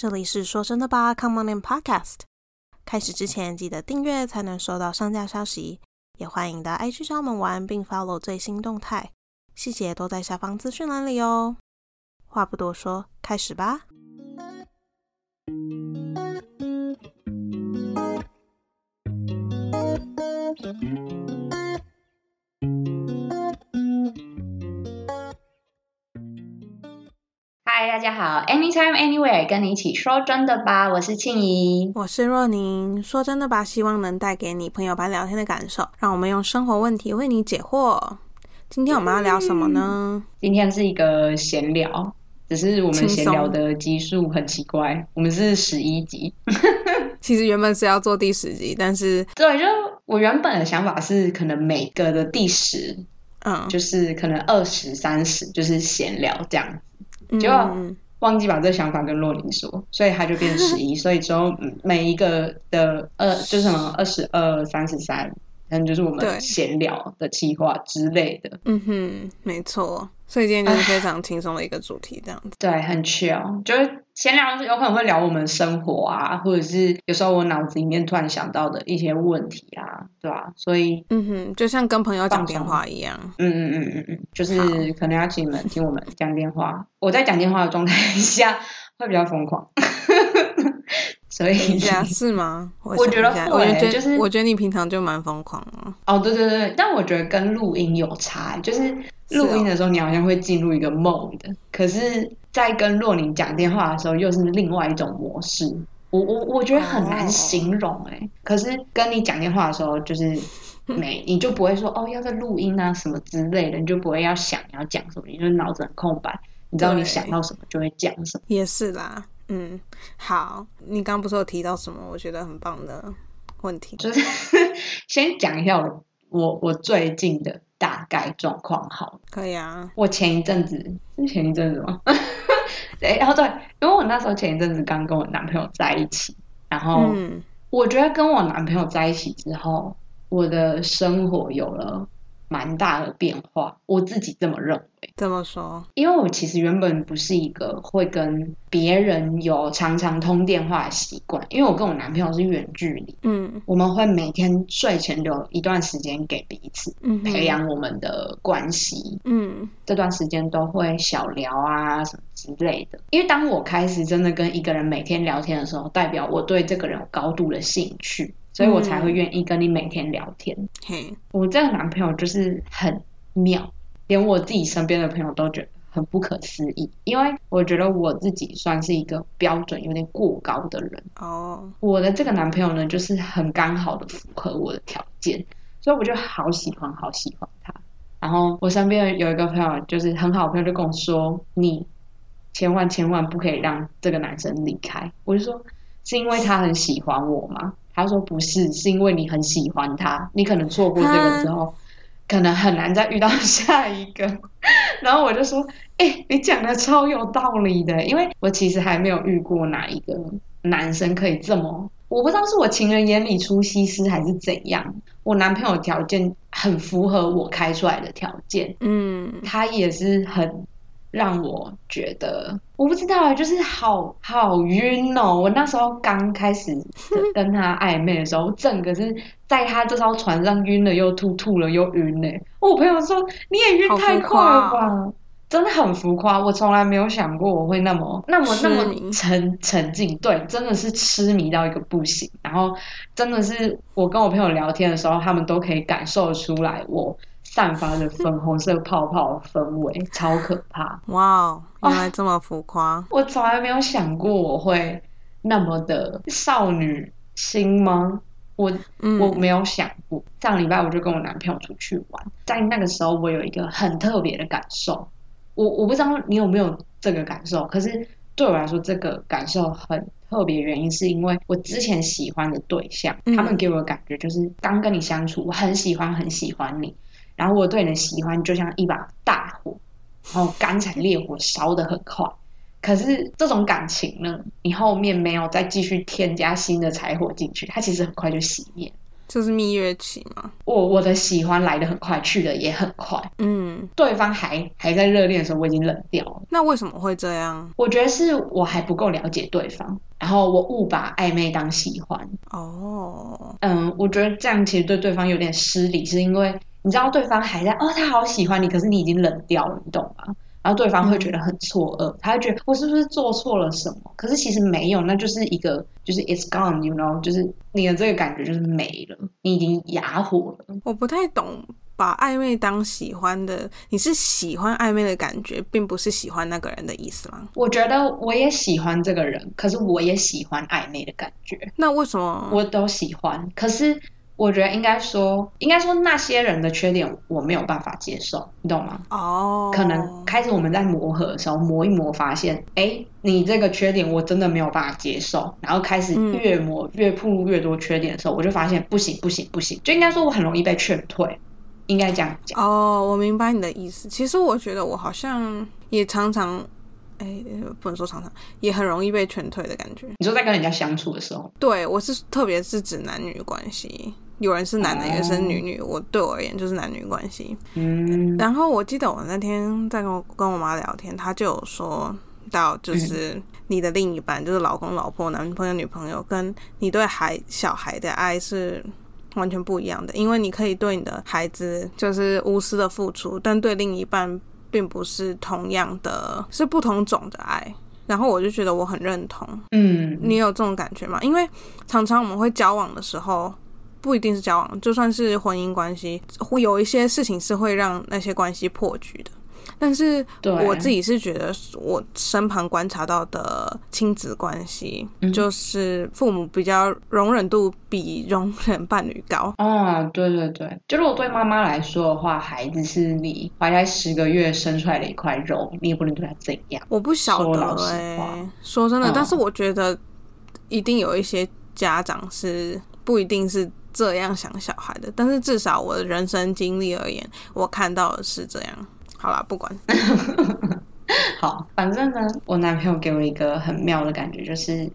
这里是说真的吧，Come on in Podcast。开始之前记得订阅才能收到上架消息，也欢迎到 IG 上门玩，并 follow 最新动态，细节都在下方资讯栏里哦。话不多说，开始吧。嗨，大家好，Anytime Anywhere，跟你一起说真的吧，我是庆怡。我是若宁，说真的吧，希望能带给你朋友般聊天的感受，让我们用生活问题为你解惑。今天我们要聊什么呢？今天是一个闲聊，只是我们闲聊的集数很奇怪，我们是十一集。其实原本是要做第十集，但是对，就我原本的想法是，可能每个的第十，嗯，就是可能二十三十，就是闲聊这样。结果嗯忘记把这想法跟洛琳说，所以他就变十一，所以之后嗯每一个的二就是什么二十二、三十三，可能就是我们闲聊的计划之类的。嗯哼，没错。所以今天就是非常轻松的一个主题，这样子。对，很 chill，就是闲聊，有可能会聊我们生活啊，或者是有时候我脑子里面突然想到的一些问题啊，对吧、所以，嗯哼，就像跟朋友讲电话一样。嗯嗯嗯嗯嗯，就是可能要请你们听我们讲电话。我在讲电话的状态下会比较疯狂，所以是吗？我我觉得我觉得就是我觉得你平常就蛮疯狂哦。哦，对对对，但我觉得跟录音有差，就是录音的时候你好像会进入一个 mode，可是，在跟若琳讲电话的时候又是另外一种模式。我我我觉得很难哦形容哎、可是跟你讲电话的时候，就是 没你就不会说哦要在录音啊什么之类的，你就不会要想你要讲什么，你就脑子很空白，你知道你想到什么就会讲什么。也是啦，嗯，好，你刚刚不是有提到什么我觉得很棒的问题？就是 先讲一下我我我最近的大概状况好。可以啊，我前一阵子是前一阵子吗？对，然后对，因为我那时候前一阵子刚跟我男朋友在一起，然后嗯，我觉得跟我男朋友在一起之后，我的生活有了蛮大的变化，我自己这么认为。怎么说，因为我其实原本不是一个会跟别人有常常通电话的习惯，因为我跟我男朋友是远距离，嗯我们会每天睡前留一段时间给彼此，嗯，培养我们的关系。嗯这段时间都会小聊啊什么之类的。因为当我开始真的跟一个人每天聊天的时候，代表我对这个人有高度的兴趣，所以我才会愿意跟你每天聊天。嘿，我这个男朋友就是很妙，连我自己身边的朋友都觉得很不可思议，因为我觉得我自己算是一个标准有点过高的人。哦，我的这个男朋友呢，就是很刚好的符合我的条件，所以我就好喜欢，好喜欢他。然后我身边有一个朋友，就是很好的朋友，就跟我说：“你千万千万不可以让这个男生离开。”我就说：“是因为他很喜欢我吗？”他说：“不是，是因为你很喜欢他，你可能错过这个之后，可能很难再遇到下一个。”然后我就说：“哎、你讲的超有道理的，因为我其实还没有遇过哪一个男生可以这么，我不知道是我情人眼里出西施还是怎样。我男朋友条件很符合我开出来的条件，嗯他也是很让我觉得，我不知道啊，就是好好晕哦。我那时候刚开始跟他暧昧的时候，我整个是在他这艘船上晕了又吐，吐了又晕呢。我朋友说你也晕太快了吧？真的很浮夸，我从来没有想过我会那么、那么、那么沉沉浸。对，真的是痴迷到一个不行。然后真的是我跟我朋友聊天的时候，他们都可以感受出来我散发着粉红色泡泡的氛围，超可怕。哇哦，原来这么浮夸，我从来没有想过我会那么的少女心吗？我嗯，我没有想过。上礼拜我就跟我男朋友出去玩，在那个时候我有一个很特别的感受，我我不知道你有没有这个感受，可是对我来说这个感受很特别，原因是因为我之前喜欢的对象，嗯他们给我的感觉就是刚跟你相处，我很喜欢很喜欢你，然后我对你的喜欢就像一把大火，然后干柴烈火烧得很快。可是这种感情呢，你后面没有再继续添加新的柴火进去，它其实很快就熄灭。就是蜜月期嘛。我我的喜欢来的很快，去的也很快。嗯，对方还还在热恋的时候，我已经冷掉了。那为什么会这样？我觉得是我还不够了解对方，然后我误把暧昧当喜欢。哦，嗯，我觉得这样其实对对方有点失礼，是因为你知道对方还在哦，他好喜欢你，可是你已经冷掉了，你懂吗？然后对方会觉得很错愕，他会觉得我是不是做错了什么？可是其实没有，那就是一个就是 it's gone，you know，就是你的这个感觉就是没了，你已经哑火了。我不太懂把暧昧当喜欢的，你是喜欢暧昧的感觉，并不是喜欢那个人的意思吗？我觉得我也喜欢这个人，可是我也喜欢暧昧的感觉，那为什么？我都喜欢。可是我觉得应该说，应该说那些人的缺点我没有办法接受，你懂吗？哦，可能开始我们在磨合的时候磨一磨，发现哎，你这个缺点我真的没有办法接受，然后开始越磨越暴露越多缺点的时候，我就发现不行不行不行，就应该说我很容易被劝退，应该这样讲。哦，我明白你的意思。其实我觉得我好像也常常，哎，不能说常常，也很容易被劝退的感觉。你说在跟人家相处的时候，对我是特别是指男女关系，有人是男的，有人是女女，我对我而言就是男女关系。嗯，然后我记得我那天在跟我跟我妈聊天，她就有说到，就是你的另一半，就是老公、老婆、男朋友、女朋友，跟你对孩小孩的爱是完全不一样的。因为你可以对你的孩子就是无私的付出，但对另一半并不是同样的，是不同种的爱。然后我就觉得我很认同，嗯，你有这种感觉吗？因为常常我们会交往的时候。不一定是交往，就算是婚姻关系，会有一些事情是会让那些关系破局的。但是我自己是觉得，我身旁观察到的亲子关系，就是父母比较容忍度比容忍伴侣高。哦，对对对，就如果对妈妈来说的话，孩子是你怀胎十个月生出来的一块肉，你也不能对他怎样。我不晓得哎、话说真的，嗯但是我觉得一定有一些家长是不一定是这样想小孩的，但是至少我的人生经历而言，我看到的是这样。好啦，不管，好，反正呢，我男朋友给我一个很妙的感觉，就是因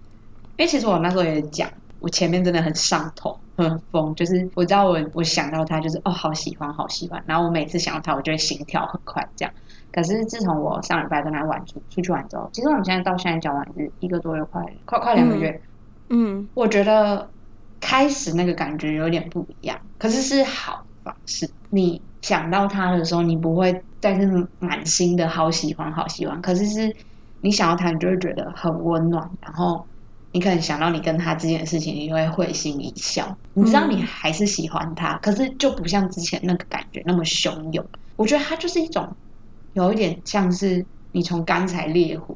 为其实我那时候也讲，我前面真的很上头，很疯，就是我知道我我想到他就是哦，好喜欢，好喜欢，然后我每次想到他，我就会心跳很快这样。可是自从我上礼拜跟他玩出出去玩之后，其实我们现在到现在交往是一个多月，快快快两个月，嗯我觉得开始那个感觉有点不一样，可是是好方式。你想到他的时候，你不会再是满心的好喜欢好喜欢，可是是你想到他，你就会觉得很温暖，然后你可能想到你跟他之间的事情，你就会会心一笑。你知道你还是喜欢他，可是就不像之前那个感觉那么汹涌。我觉得他就是一种有一点像是你从干柴烈火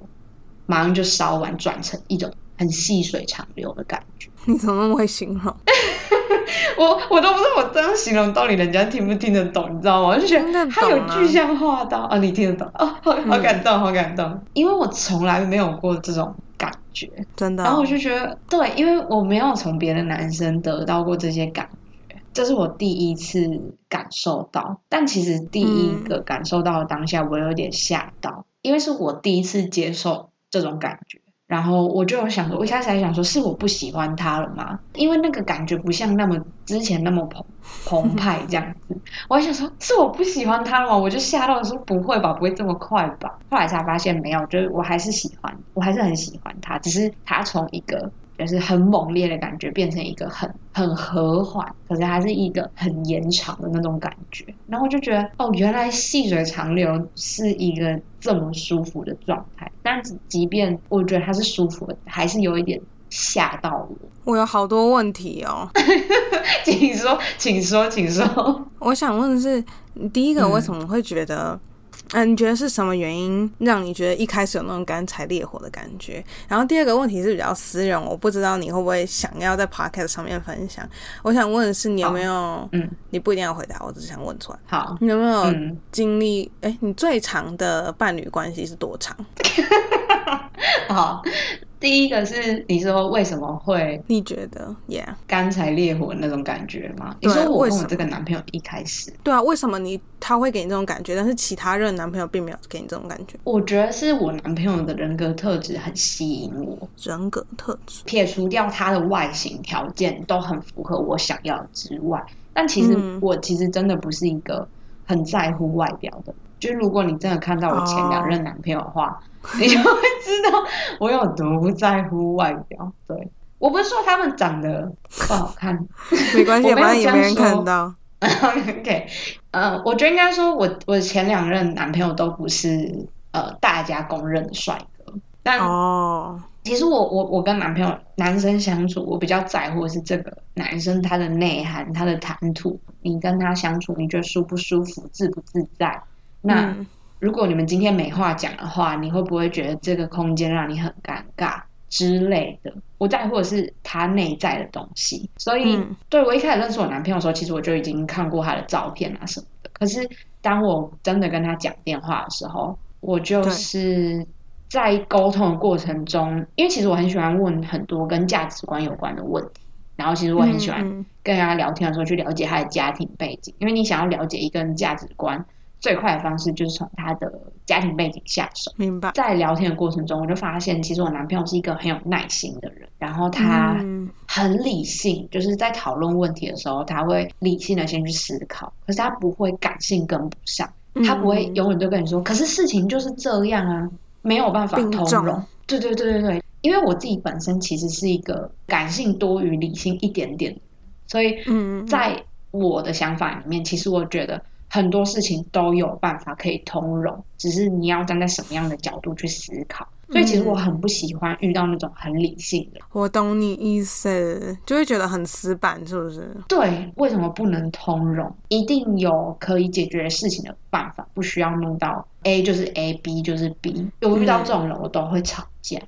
马上就烧完，转成一种很细水长流的感觉。你怎么那么会形容？我我都不知道我这样形容到底人家听不听得懂，你知道吗？我就觉听得得他有具象化到啊，你听得懂哦，好好感动，好感动，因为我从来没有过这种感觉，真的哦、然后我就觉得对，因为我没有从别的男生得到过这些感觉，这是我第一次感受到。但其实第一个感受到的当下，我有点吓到，因为是我第一次接受这种感觉。然后我就有想说，我一开始还想说，是我不喜欢他了吗？因为那个感觉不像那么之前那么澎澎 湃这样子。我还想说，是我不喜欢他了吗？我就吓到说，不会吧，不会这么快吧？后来才发现没有，就是我还是喜欢，我还是很喜欢他，只是他从一个就是很猛烈的感觉变成一个很很和缓，可是还是一个很延长的那种感觉。然后我就觉得，哦，原来细水长流是一个这么舒服的状态。但是即便我觉得它是舒服的，还是有一点吓到我。我有好多问题哦。请说，请说，请说。我想问的是，第一个嗯为什么会觉得，嗯、你觉得是什么原因让你觉得一开始有那种干柴烈火的感觉？然后第二个问题是比较私人，我不知道你会不会想要在 podcast 上面分享。我想问的是，你有没有？嗯，你不一定要回答，我只是想问出来，好，你有没有嗯，经历？哎、你最长的伴侣关系是多长？好，第一个是你说为什么会你觉得？Yeah，干柴烈火那种感觉吗？你说我跟我这个男朋友一开始，对啊，为什么你他会给你这种感觉，但是其他任男朋友并没有给你这种感觉？我觉得是我男朋友的人格特质很吸引我，人格特质，撇除掉他的外形条件都很符合我想要之外，但其实嗯我其实真的不是一个很在乎外表的。就如果你真的看到我前两任男朋友的话，你就会知道我有多不在乎外表。对我不是说他们长得不好看，没关系，我没有反正也没人看到。OK，呃，我觉得应该说我我前两任男朋友都不是呃大家公认的帅哥，但哦，其实我我我跟男朋友男生相处，我比较在乎的是这个男生他的内涵、他的谈吐，你跟他相处，你觉得舒不舒服、自不自在？那、嗯如果你们今天没话讲的话，你会不会觉得这个空间让你很尴尬之类的？我在乎的是他内在的东西，所以、嗯对我一开始认识我男朋友的时候，其实我就已经看过他的照片啊什么的。可是当我真的跟他讲电话的时候，我就是在沟通的过程中，因为其实我很喜欢问很多跟价值观有关的问题，然后其实我很喜欢跟人家聊天的时候去了解他的家庭背景，因为你想要了解一个人价值观，最快的方式就是从他的家庭背景下手。明白。在聊天的过程中，我就发现，其实我男朋友是一个很有耐心的人，然后他嗯很理性，就是在讨论问题的时候，他会理性的先去思考，可是他不会感性跟不上，他不会嗯永远都跟你说，可是事情就是这样啊，没有办法通融。对对对对对，因为我自己本身其实是一个感性多于理性一点点，所以嗯，在我的想法里面，其实我觉得很多事情都有办法可以通融，只是你要站在什么样的角度去思考。所以其实我很不喜欢遇到那种很理性的人。我懂你意思，就会觉得很死板，是不是？对，为什么不能通融？一定有可以解决事情的办法，不需要弄到 A 就是 A，B 就是 B。我遇到这种人，我都会吵架。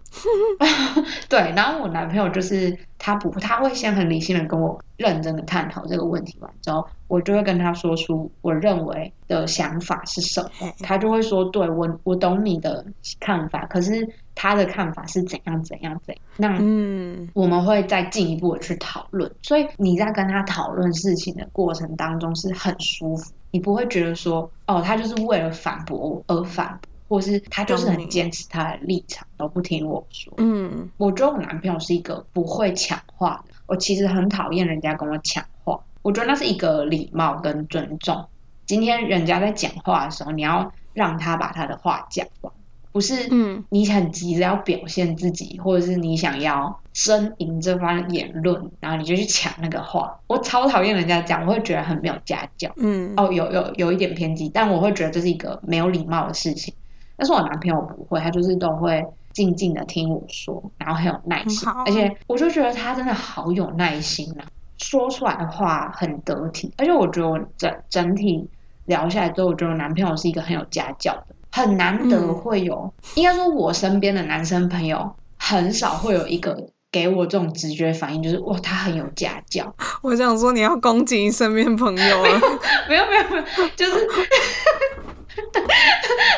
对，然后我男朋友就是他不，他会先很理性的跟我认真的探讨这个问题完之后，我就会跟他说出我认为的想法是什么，他就会说，对我我懂你的看法，可是他的看法是怎样怎样怎样。那嗯我们会再进一步的去讨论，所以你在跟他讨论事情的过程当中是很舒服，你不会觉得说，哦，他就是为了反驳而反驳，或是他就是很坚持他的立场，都不听我说。嗯我觉得我男朋友是一个不会抢话的，我其实很讨厌人家跟我抢话，我觉得那是一个礼貌跟尊重。今天人家在讲话的时候，你要让他把他的话讲完，不是嗯你很急着要表现自己，或者是你想要争赢这番言论，然后你就去抢那个话。我超讨厌人家讲，我会觉得很没有家教。嗯，哦，有有有一点偏激，但我会觉得这是一个没有礼貌的事情。但是我男朋友不会，他就是都会静静的听我说，然后很有耐心，而且我就觉得他真的好有耐心啊，说出来的话很得体，而且我觉得我整整体聊下来之后，我觉得我男朋友是一个很有家教的，很难得嗯会有，应该说我身边的男生朋友很少会有一个给我这种直觉反应，就是哇，他很有家教。我想说你要攻击你身边朋友啊，没有没有没有，就是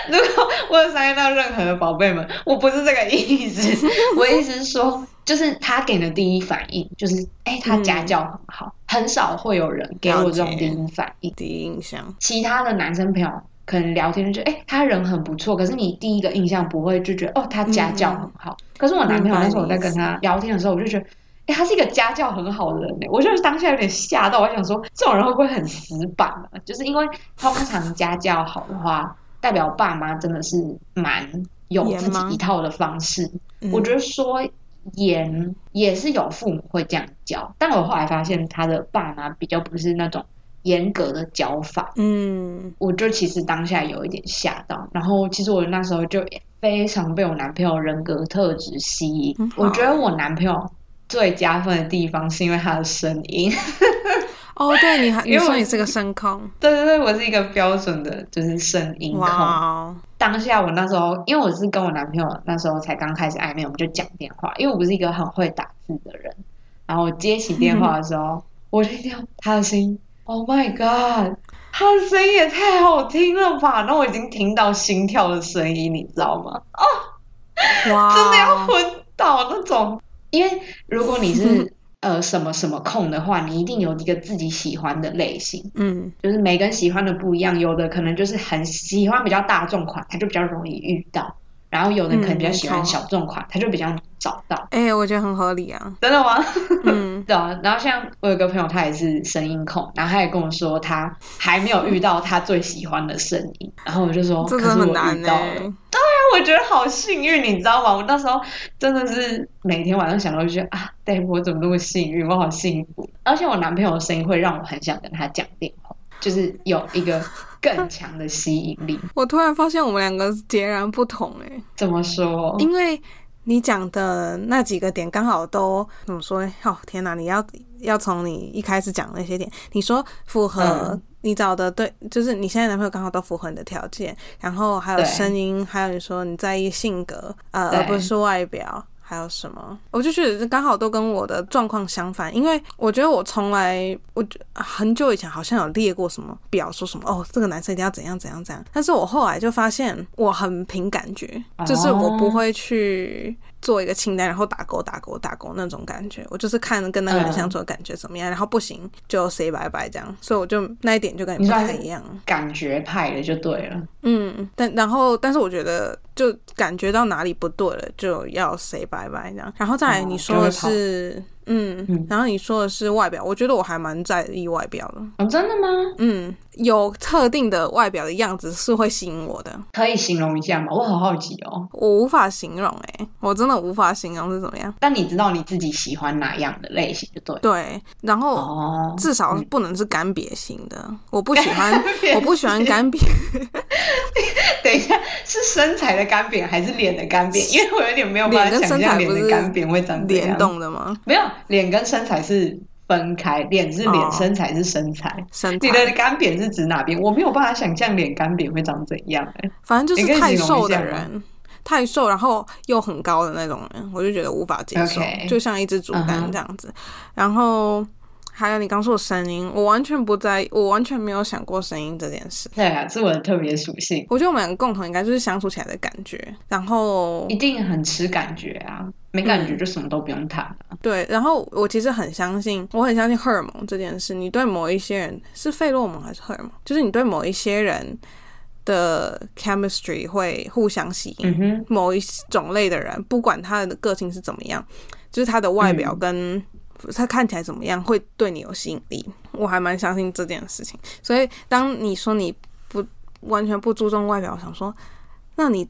如果我有伤害到任何的宝贝们，我不是这个意思，我意思是说，就是他给的第一反应就是，哎、他家教很好，很少会有人给我这种第一反应。第一印象，其他的男生朋友可能聊天就觉得，哎、他人很不错，可是你第一个印象不会就觉得，哦，他家教很好。可是我男朋友那时候我在跟他聊天的时候，我就觉得。哎、他是一个家教很好的人呢，我就是当下有点吓到，我想说这种人会不会很死板啊？就是因为通常家教好的话，代表爸妈真的是蛮有自己一套的方式。嗯我觉得说严也是有父母会这样教，但我后来发现他的爸妈比较不是那种严格的教法，嗯我就其实当下有一点吓到，然后其实我那时候就非常被我男朋友人格特质吸引我觉得我男朋友最加分的地方是因为他的声音，哦，对，你还你 因为我说你是个声控，对对对，我是一个标准的就是声音控。当下我那时候，因为我是跟我男朋友那时候才刚开始暧昧，我们就讲电话，因为我不是一个很会打字的人。然后我接起电话的时候，我就听到他的声音，Oh my god，他的声音也太好听了吧！那我已经听到心跳的声音，你知道吗？哇，真的要昏倒那种，因为如果你是呃什么什么控的话，你一定有一个自己喜欢的类型，嗯，就是每个人喜欢的不一样，有的可能就是很喜欢比较大众款，他就比较容易遇到。然后有人可能比较喜欢小众款，他就比较找到。哎，我觉得很合理啊。真的吗？嗯，对啊。然后像我有个朋友，他也是声音控，然后他也跟我说，他还没有遇到他最喜欢的声音。然后我就说，这个很难到了。对啊，我觉得好幸运，你知道吗？我那时候真的是每天晚上想到就觉得啊，对我怎么那么幸运？我好幸福。而且我男朋友的声音会让我很想跟他讲电话。就是有一个更强的吸引力。我突然发现我们两个截然不同哎，怎么说？因为你讲的那几个点刚好都怎么说？哦天哪！你要要从你一开始讲那些点，你说符合你找的对，就是你现在男朋友刚好都符合你的条件，然后还有声音，还有你说你在意性格，呃，而不是外表。还有什么？我就觉得刚好都跟我的状况相反，因为我觉得我从来，我很久以前好像有列过什么表，说什么哦，这个男生一定要怎样怎样怎样。但是我后来就发现，我很凭感觉，就是我不会去。做一个清单，然后打勾打勾打勾那种感觉，我就是看跟那个人相处的感觉怎么样，然后不行就 say 拜拜这样，所以我就那一点就跟你不太一样，感觉派的就对了。嗯，但然后但是我觉得就感觉到哪里不对了，就要 say 拜拜这样，然后再来你说的是。嗯，然后你说的是外表，我觉得我还蛮在意外表的。哦，真的吗？嗯，有特定的外表的样子是会吸引我的。可以形容一下吗？我很好奇哦。我无法形容，哎，我真的无法形容是怎么样。但你知道你自己喜欢哪样的类型就对。对，然后至少不能是干瘪型的，我不喜欢，我不喜欢干瘪。等一下，是身材的干瘪还是脸的干瘪？因为我有点没有办法想象脸的干瘪会长怎样。联动的吗？没有。脸跟身材是分开，脸是脸，身材是身材。身你的干扁是指哪边？我没有办法想象脸干扁会长怎样。欸，反正就是太瘦的人，太瘦然后又很高的那种人，我就觉得无法接受，就像一只竹竿这样子。然后。还有你刚说的声音，我完全不在意，我完全没有想过声音这件事。对啊，是我的特别属性。我觉得我们两个共同应该就是相处起来的感觉，然后一定很吃感觉啊，没感觉就什么都不用谈。对，然后我其实很相信，我很相信荷尔蒙这件事。你对某一些人是费洛蒙还是荷尔蒙？就是你对某一些人的 chemistry 会互相吸引。嗯某一种类的人，不管他的个性是怎么样，就是他的外表跟。他看起来怎么样会对你有吸引力？我还蛮相信这件事情。所以当你说你不完全不注重外表，我想说，那你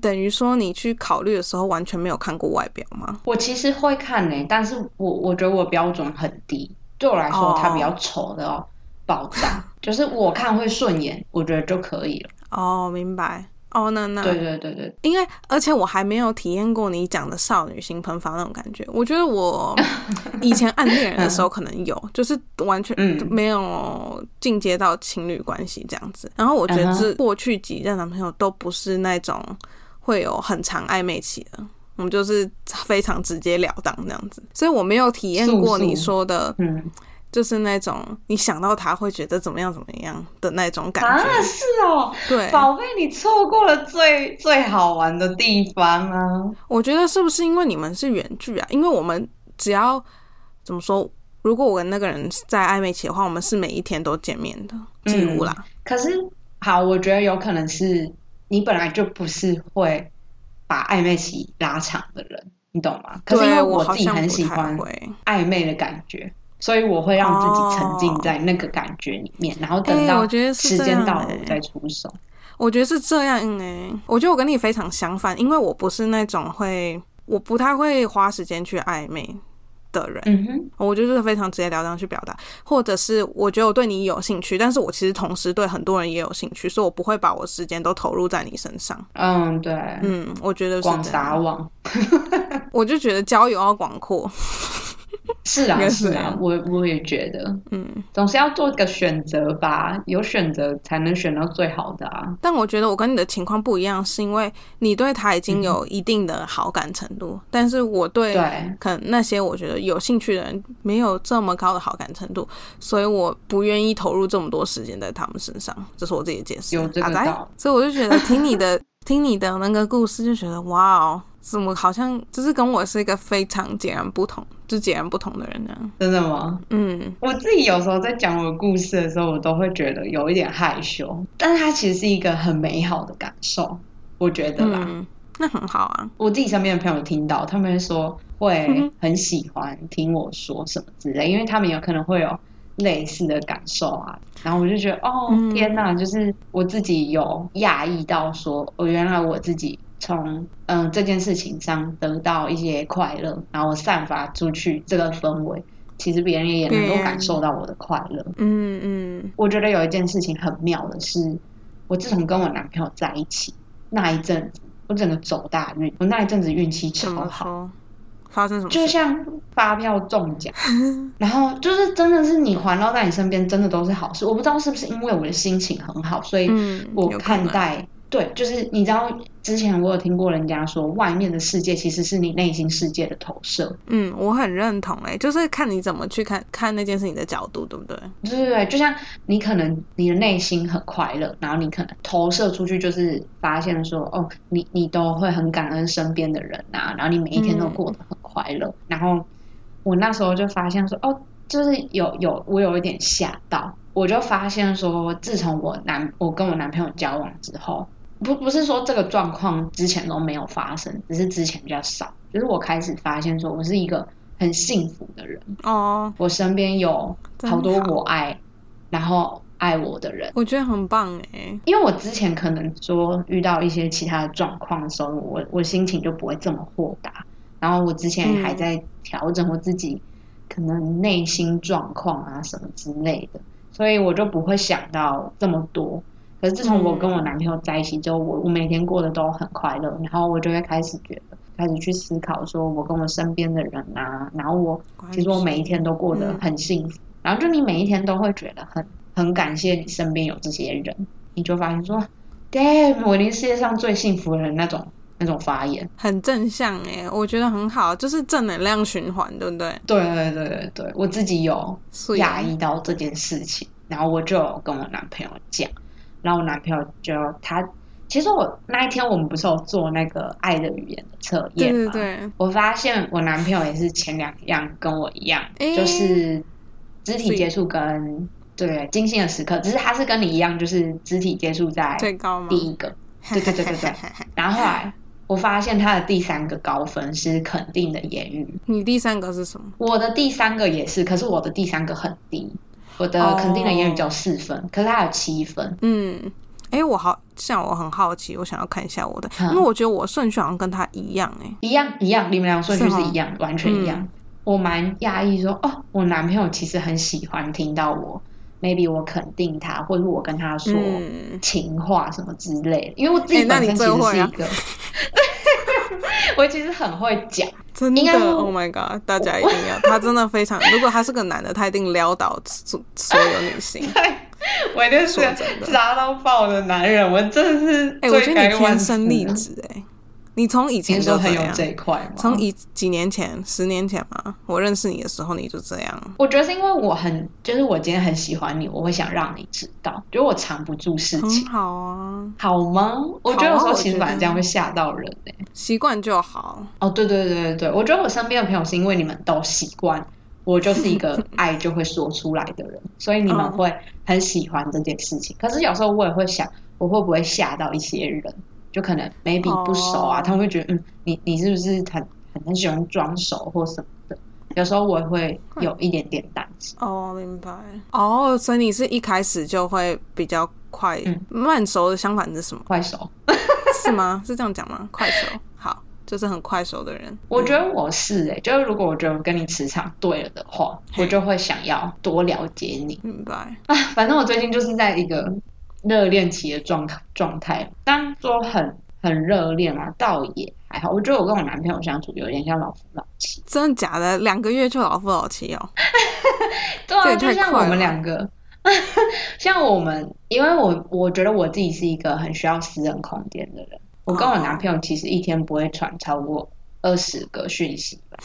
等于说你去考虑的时候完全没有看过外表吗？我其实会看呢，但是我我觉得我标准很低，对我来说他比较丑的哦，爆炸，就是我看会顺眼，我觉得就可以了。哦，明白。哦，那那对对对对，因为而且我还没有体验过你讲的少女心喷发那种感觉。我觉得我 以前暗恋人的时候可能有，就是完全没有进阶到情侣关系这样子。然后我觉得这过去几任男朋友都不是那种会有很长暧昧期的，我们就是非常直截了当这样子。所以我没有体验过你说的，嗯。就是那种你想到他会觉得怎么样怎么样的那种感觉啊，是哦，对，宝贝，你错过了最最好玩的地方啊！我觉得是不是因为你们是远距啊？因为我们只要怎么说，如果我跟那个人在暧昧期的话，我们是每一天都见面的，几乎啦。可是好，我觉得有可能是你本来就不是会把暧昧期拉长的人，你懂吗？可是因为我自己很喜欢暧昧的感觉。所以我会让自己沉浸在那个感觉里面，然后等到时间到了我再出手。我觉得是这样哎，我觉得我跟你非常相反，因为我不是那种会，我不太会花时间去暧昧的人。嗯哼，我就是非常直截了当去表达，或者是我觉得我对你有兴趣，但是我其实同时对很多人也有兴趣，所以我不会把我时间都投入在你身上。嗯，对，嗯，我觉得广撒网，我就觉得交友要广阔。是啊，是啊，我我也觉得，嗯，总是要做个选择吧，有选择才能选到最好的啊。但我觉得我跟你的情况不一样，是因为你对他已经有一定的好感程度，但是我对可能那些我觉得有兴趣的人没有这么高的好感程度，所以我不愿意投入这么多时间在他们身上。这是我自己的解释。有这个所以我就觉得听你的听你的那个故事，就觉得哇哦。怎么好像就是跟我是一个非常截然不同，就截然不同的人呢？真的吗？嗯，我自己有时候在讲我的故事的时候，我都会觉得有一点害羞，但是它其实是一个很美好的感受，我觉得啦。嗯，那很好啊。我自己身边的朋友听到，他们会说会很喜欢听我说什么之类，因为他们有可能会有类似的感受啊。然后我就觉得，哦，嗯天哪，就是我自己有讶异到说，哦，原来我自己从嗯这件事情上得到一些快乐，然后我散发出去这个氛围，其实别人也能够感受到我的快乐。嗯嗯，我觉得有一件事情很妙的是，我自从跟我男朋友在一起那一阵子，我整个走大运，我那一阵子运气超好，说？发生什么？就像发票中奖，然后就是真的是你环绕在你身边，真的都是好事。我不知道是不是因为我的心情很好，所以嗯，我看待。对，就是你知道，之前我有听过人家说，外面的世界其实是你内心世界的投射。嗯，我很认同诶、就是看你怎么去看看那件事情的角度，对不对？对对对，就像你可能你的内心很快乐，然后你可能投射出去，就是发现说，哦，你你都会很感恩身边的人啊，然后你每一天都过得很快乐。然后我那时候就发现说，哦，就是有有我有一点吓到，我就发现说，自从我男我跟我男朋友交往之后，不不是说这个状况之前都没有发生，只是之前比较少，就是我开始发现说我是一个很幸福的人。哦，我身边有好多我爱，然后爱我的人。我觉得很棒诶、因为我之前可能说遇到一些其他的状况的时候，我我心情就不会这么豁达。然后我之前还在调整我自己可能内心状况啊什么之类的，所以我就不会想到这么多。可是自从我跟我男朋友在一起之后，我我每天过得都很快乐，然后我就会开始觉得，开始去思考，说我跟我身边的人啊，然后我其实我每一天都过得很幸福，然后就你每一天都会觉得很很感谢你身边有这些人，你就发现说，damn，我一定世界上最幸福的人那种那种发言。很正向诶、我觉得很好，就是正能量循环，对不对？对对对对对，我自己有所讶异到这件事情，然后我就有跟我男朋友讲，然后我男朋友就他，其实我那一天我们不是有做那个爱的语言的测对验吗？对对，我发现我男朋友也是前两样跟我一样，诶就是肢体接触跟对精心的时刻，只是他是跟你一样，就是肢体接触在最高吗？第一个，对对对对对。然后后来我发现他的第三个高分是肯定的言语，你第三个是什么？我的第三个也是，可是我的第三个很低，我的哦。肯定的言语只有四分，可是他有七分。嗯，哎，我好像我很好奇，我想要看一下我的，嗯。因为我觉得我顺序好像跟他一样，哎，一样一样，你们俩顺序是一样，完全一样。嗯。我蛮讶异说，哦，我男朋友其实很喜欢听到我，maybe 我肯定他，或者我跟他说嗯。情话什么之类的，因为我自己本身其实是一个，我其实很会讲，真的，Oh my god！大家一定要，他真的非常，如果他是个男的，他一定撩倒所所有女性。我就是说真的。渣到爆的男人，我真的是哎，我觉得你天生死丽质，哎，你从以前你就很有这，一块吗？从以几年前、十年前嘛，我认识你的时候你就这样。我觉得是因为我很，就是我今天很喜欢你，我会想让你知道，就我藏不住事很情，好啊，好吗？我觉得有时候其实反而这样会吓到人呢、习惯就好。哦，对对对对对，我觉得我身边的朋友是因为你们都习惯，我就是一个 爱就会说出来的人，所以你们嗯会很喜欢这件事情。可是有时候我也会想，我会不会吓到一些人？就可能 maybe 不熟啊，哦他们会觉得，嗯，你你是不是很很很喜欢装熟或什么的？有时候我也会有一点点担心。哦，明白。哦，所以你是一开始就会比较快、嗯慢熟的相反是什么？快熟，是吗？是这样讲吗？快熟，好，就是很快熟的人。我觉得我是诶、就是如果我觉得我跟你磁场对了的话，我就会想要多了解你。明白。啊，反正我最近就是在一个热恋期的状状态，当说很很热恋啊，倒也还好。我觉得我跟我男朋友相处有点像老夫老妻。真的假的？两个月就老夫老妻哦？对啊，就像我们两个，像我们，因为我我觉得我自己是一个很需要私人空间的人。我跟我男朋友其实一天不会传超过二十个讯息吧。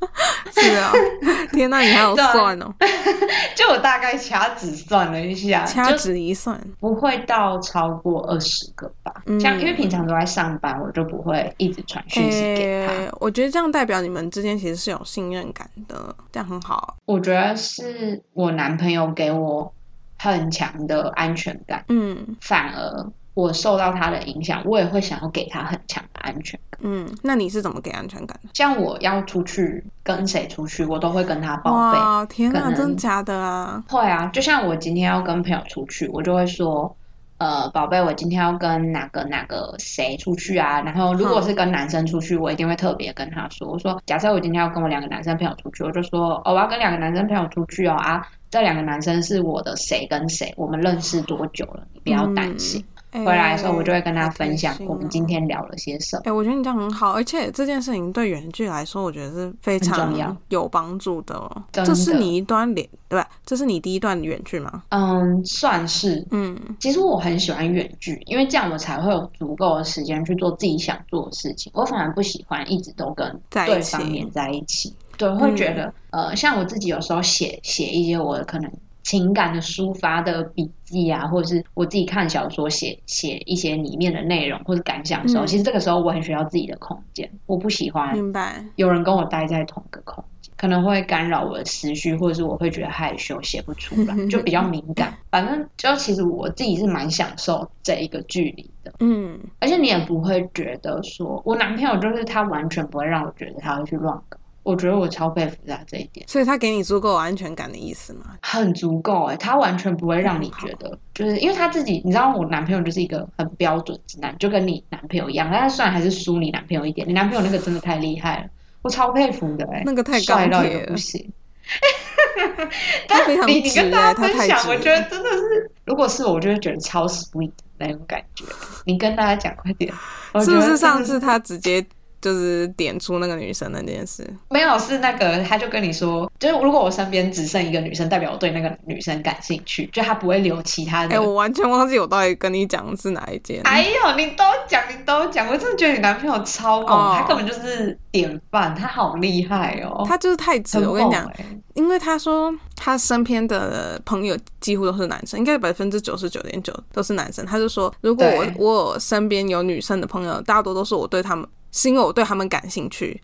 是啊，天哪，你还有对啊算哦，就我大概掐指算了一下，掐指一算，不会到超过二十个吧。嗯像因为平常都在上班，我就不会一直传讯息给他。诶我觉得这样代表你们之间其实是有信任感的，这样很好。我觉得是我男朋友给我很强的安全感，嗯反而我受到他的影响，我也会想要给他很强的安全感。嗯，那你是怎么给安全感的？像我要出去跟谁出去，我都会跟他报备。哇，天哪，真的假的啊？会啊，就像我今天要跟朋友出去，我就会说，呃，宝贝，我今天要跟哪个哪个谁出去啊？然后如果是跟男生出去，我一定会特别跟他说，我说，假设我今天要跟我两个男生朋友出去，我就说，哦，我要跟两个男生朋友出去哦啊，这两个男生是我的谁跟谁，我们认识多久了，你不要担心。回回来的时候，我就会跟他分享我们今天聊了些什么。哎、我觉得你这样很好，而且这件事情对远距来说，我觉得是非常有帮助的哦。的这是你一段连对吧？这是你第一段远距吗？嗯，算是。嗯其实我很喜欢远距，因为这样我才会有足够的时间去做自己想做的事情。我反而不喜欢一直都跟对方黏在一起，对，会觉得、呃，像我自己有时候写写一些我的可能情感的抒发的笔记啊，或者是我自己看小说写写一些里面的内容或者感想的时候，嗯其实这个时候我很需要自己的空间，我不喜欢明白。有人跟我待在同个空间，可能会干扰我的思绪，或者是我会觉得害羞，写不出来，就比较敏感。反正就其实我自己是蛮享受这一个距离的，嗯，而且你也不会觉得说，我男朋友就是他完全不会让我觉得他会去乱搞。我觉得我超佩服他这一点，所以他给你足够有安全感的意思吗？很足够哎、他完全不会让你觉得，就是因为他自己，你知道我男朋友就是一个很标准直男，就跟你男朋友一样，但他虽然还是输你男朋友一点，你男朋友那个真的太厉害了，我超佩服的哎、那个太帅了也不行。但你你跟大家分享，我觉得真的是，如果是我，我就会觉得超 sweet 的那种感觉。你跟大家讲快点，是不是上次他直接就是点出那个女生的那件事？没有是那个，他就跟你说，就是如果我身边只剩一个女生，代表我对那个女生感兴趣，就他不会留其他哎、的。我完全忘记我到底跟你讲的是哪一件。哎呦，你都讲，你都讲，我真的觉得你男朋友超猛，哦他根本就是典范，他好厉害哦。他就是太直了，我跟你讲因为他说他身边的朋友几乎都是男生，应该百分之九十九点九都是男生。他就说，如果我我身边有女生的朋友，大多都是我对他们，是因为我对他们感兴趣，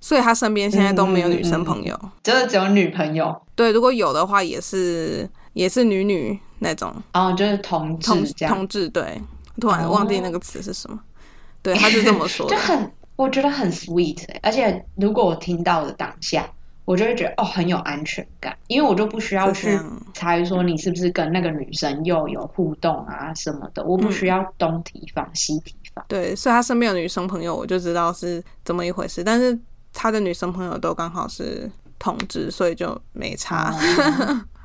所以他身边现在都没有女生朋友。真的只有女朋友，对，如果有的话，也是也是女女那种哦就是同志同，同志。对，突然哦忘记那个词是什么。对，他是这么说的 就。很，我觉得很 sweet，、欸、而且如果我听到的当下，我就会觉得哦很有安全感，因为我就不需要去猜说你是不是跟那个女生又有互动啊什么的，我不需要东提防西提防。对，所以他身边有女生朋友，我就知道是怎么一回事。但是他的女生朋友都刚好是同志，所以就没差。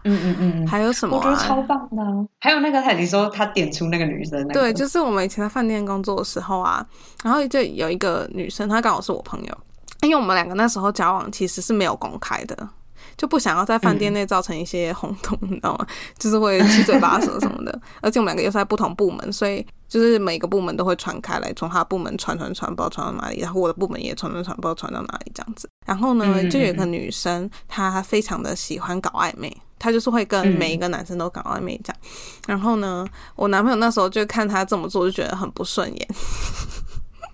嗯嗯嗯嗯，还有什么、我觉得超啊？棒的啊、还有那个他你说他点出那个女生那个，对，就是我们以前在饭店工作的时候啊，然后就有一个女生，她刚好是我朋友，因为我们两个那时候交往其实是没有公开的。就不想要在饭店内造成一些轰动，你知道吗？就是会七嘴八舌什么的。而且我们两个又是在不同部门，所以就是每个部门都会传开来，从他部门传传传，不知道传到哪里，然后我的部门也传传传，不知道传到哪里这样子。然后呢，嗯就有一个女生，她非常的喜欢搞暧昧，她就是会跟每一个男生都搞暧昧这样。然后呢，我男朋友那时候就看她这么做，就觉得很不顺眼，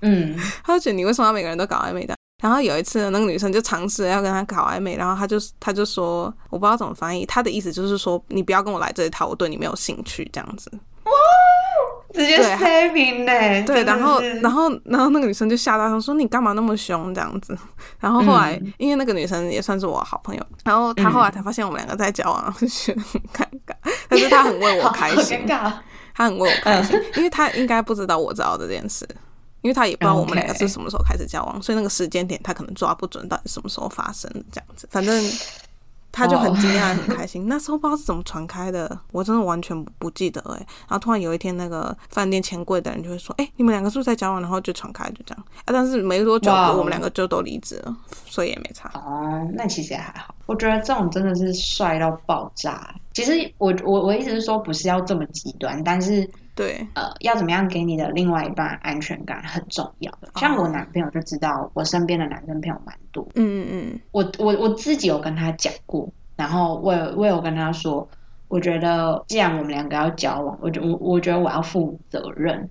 嗯，他就觉得你为什么要每个人都搞暧昧的？然后有一次，那个女生就尝试要跟他搞暧昧，然后他就他就说，我不知道怎么翻译，他的意思就是说，你不要跟我来这一套，我对你没有兴趣这样子。直接对 saving 呢、对，然后然后然后那个女生就吓到，她说你干嘛那么凶这样子？然后后来、嗯因为那个女生也算是我好朋友，然后她后来才发现我们两个在交往，就觉得很尴尬，但是她很为我开心尴，尬。她很为我开心，因为她应该不知道我知道这件事。因为她也不知道我们两个是什么时候开始交往所以那个时间点她可能抓不准到底什么时候发生这样子。反正她就很惊讶、很 开心。那时候不知道是怎么传开的，我真的完全不记得哎、然后突然有一天，那个饭店钱柜的人就会说：“哎、你们两个是不是在交往？”然后就传开，就这样。啊，但是没多久，我们两个就都离职了，所以也没差。哦，那其实也还好。我觉得这种真的是帅到爆炸。其实我我我意思是说，不是要这么极端，但是对，呃，要怎么样给你的另外一半安全感很重要的。像我男朋友就知道，我身边的男生朋友蛮多，嗯嗯嗯。我我我自己有跟他讲过，然后我有我有跟他说，我觉得既然我们两个要交往，我觉我我觉得我要负责任，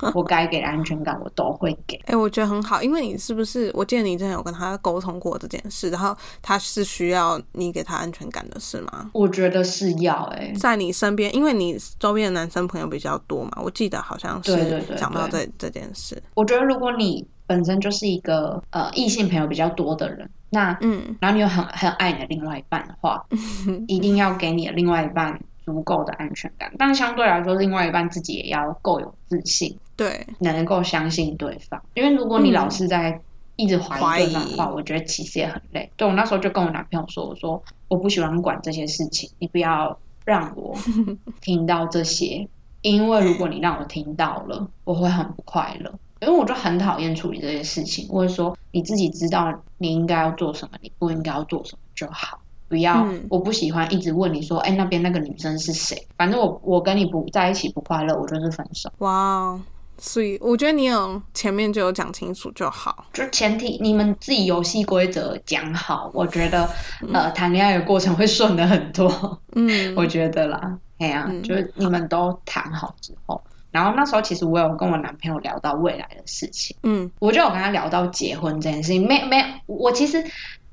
我该给的安全感我都会给。哎、我觉得很好，因为你是不是？我记得你之前有跟他沟通过这件事，然后他是需要你给他安全感的，是吗？我觉得是要哎、在你身边，因为你周边的男生朋友比较多嘛，我记得好像是讲到这对这件事。我觉得如果你本身就是一个呃异性朋友比较多的人，那嗯然后你又很很爱你的另外一半的话，一定要给你的另外一半足够的安全感。但相对来说，另外一半自己也要够有自信，对，能够相信对方。因为如果你老是在一直怀疑对方的话，怀我觉得其实也很累。对我那时候就跟我男朋友说，我说我不喜欢管这些事情，你不要让我 听到这些，因为如果你让我听到了，我会很不快乐。因为我就很讨厌处理这些事情，或者说你自己知道你应该要做什么，你不应该要做什么就好。不要，嗯我不喜欢一直问你说，哎，那边那个女生是谁？反正我我跟你不在一起不快乐，我就是分手。哇，哦所以我觉得你有前面就有讲清楚就好。就前提你们自己游戏规则讲好，我觉得呃谈恋爱的过程会顺的很多，嗯，我觉得啦，哎呀、嗯。就是你们都谈好之后，然后那时候其实我有跟我男朋友聊到未来的事情，嗯。我就有跟他聊到结婚这件事情，没没，我其实。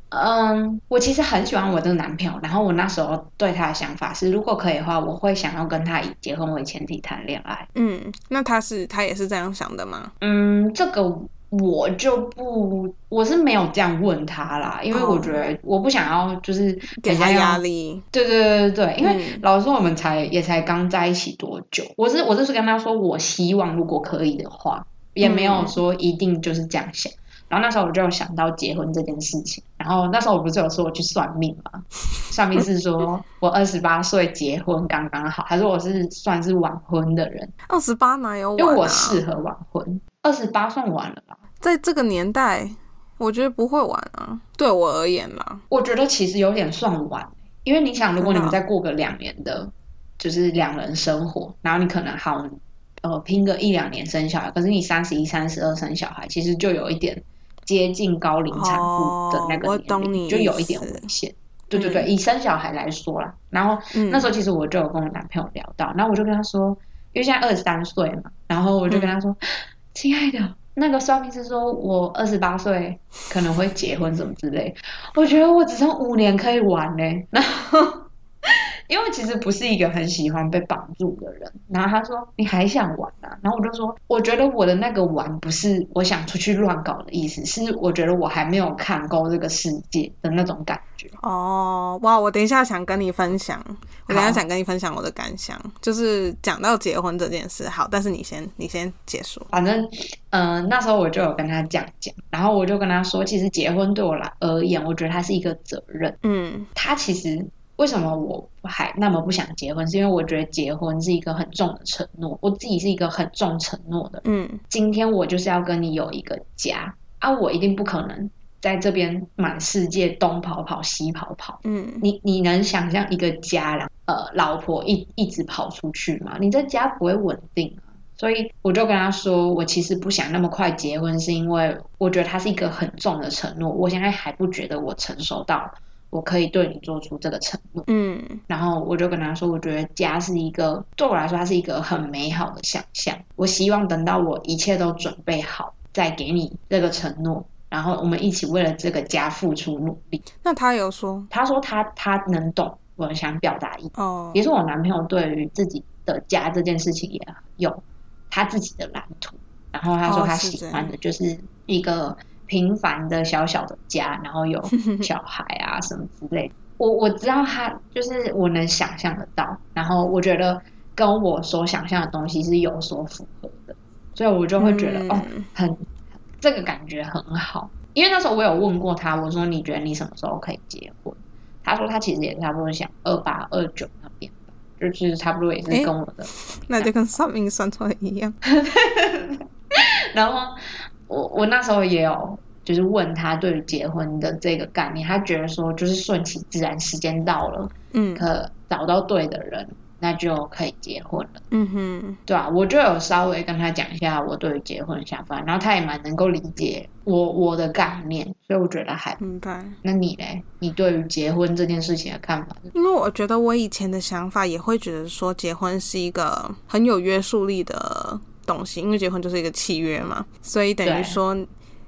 嗯，我其实很喜欢我这个男朋友，然后我那时候对他的想法是，如果可以的话，我会想要跟他以结婚为前提谈恋爱。嗯，那他是他也是这样想的吗？嗯，这个我就不，我是没有这样问他啦，因为哦我觉得我不想要就是给他压力。对对对对对，因为嗯老实说我们才也才刚在一起多久，我是我就是跟他说，我希望如果可以的话，也没有嗯说一定就是这样想。然后那时候我就有想到结婚这件事情，然后那时候我不是有说我去算命嘛，算命是说我二十八岁结婚刚刚好，他说我是算是晚婚的人，二十八哪有晚、啊？因为我适合晚婚，二十八算晚了吧？在这个年代，我觉得不会晚啊。对我而言啦，我觉得其实有点算晚，因为你想，如果你们再过个两年的，就是两人生活，然后你可能好呃拼个一两年生小孩，可是你三十一、三十二生小孩，其实就有一点接近高龄产妇的那个年龄，就有一点危险。对对对，以生小孩来说啦，然后嗯，那时候其实我就有跟我男朋友聊到，然后我就跟他说，因为现在二十三岁嘛，然后我就跟他说，亲爱的，那个算命师说我二十八岁可能会结婚什么之类，我觉得我只剩五年可以玩呢、然后。因为其实不是一个很喜欢被绑住的人，然后他说你还想玩啊？然后我就说，我觉得我的那个玩不是我想出去乱搞的意思，是我觉得我还没有看够这个世界的那种感觉。哦，哇！我等一下想跟你分享，我等一下想跟你分享我的感想，就是讲到结婚这件事。好，但是你先，你先结束。反正，嗯、那时候我就有跟他这样讲，然后我就跟他说，其实结婚对我来而言，我觉得它是一个责任。嗯他其实为什么我还那么不想结婚，是因为我觉得结婚是一个很重的承诺，我自己是一个很重承诺的。嗯今天我就是要跟你有一个家啊，我一定不可能在这边满世界东跑跑西跑跑。嗯你你能想象一个家，然呃，老婆一一直跑出去吗？你这家不会稳定啊。所以我就跟他说，我其实不想那么快结婚，是因为我觉得它是一个很重的承诺。我现在还不觉得我成熟到我可以对你做出这个承诺。嗯然后我就跟他说，我觉得家是一个对我来说，它是一个很美好的想象。我希望等到我一切都准备好，再给你这个承诺，然后我们一起为了这个家付出努力。那他有说他说他他能懂我想表达意思，哦，也是我男朋友对于自己的家这件事情也有他自己的蓝图。然后他说他喜欢的就是一个平凡的小小的家，然后有 小孩啊什么之类的。我我知道他就是我能想象得到，然后我觉得跟我所想象的东西是有所符合的，所以我就会觉得、哦，嗯很这个感觉很好。因为那时候我有问过他，我说你觉得你什么时候可以结婚？他说他其实也差不多想二八二九那边吧，就是差不多也是跟我的。那就跟算命算出来一样。然后我我那时候也有就是问他对于结婚的这个概念，他觉得说就是顺其自然，时间到了，嗯可找到对的人，那就可以结婚了。嗯哼，对啊，我就有稍微跟他讲一下我对于结婚的想法，然后他也蛮能够理解我我的概念，所以我觉得还。明白。那你嘞？你对于结婚这件事情的看法？因为我觉得我以前的想法也会觉得说结婚是一个很有约束力的东西，因为结婚就是一个契约嘛，所以等于说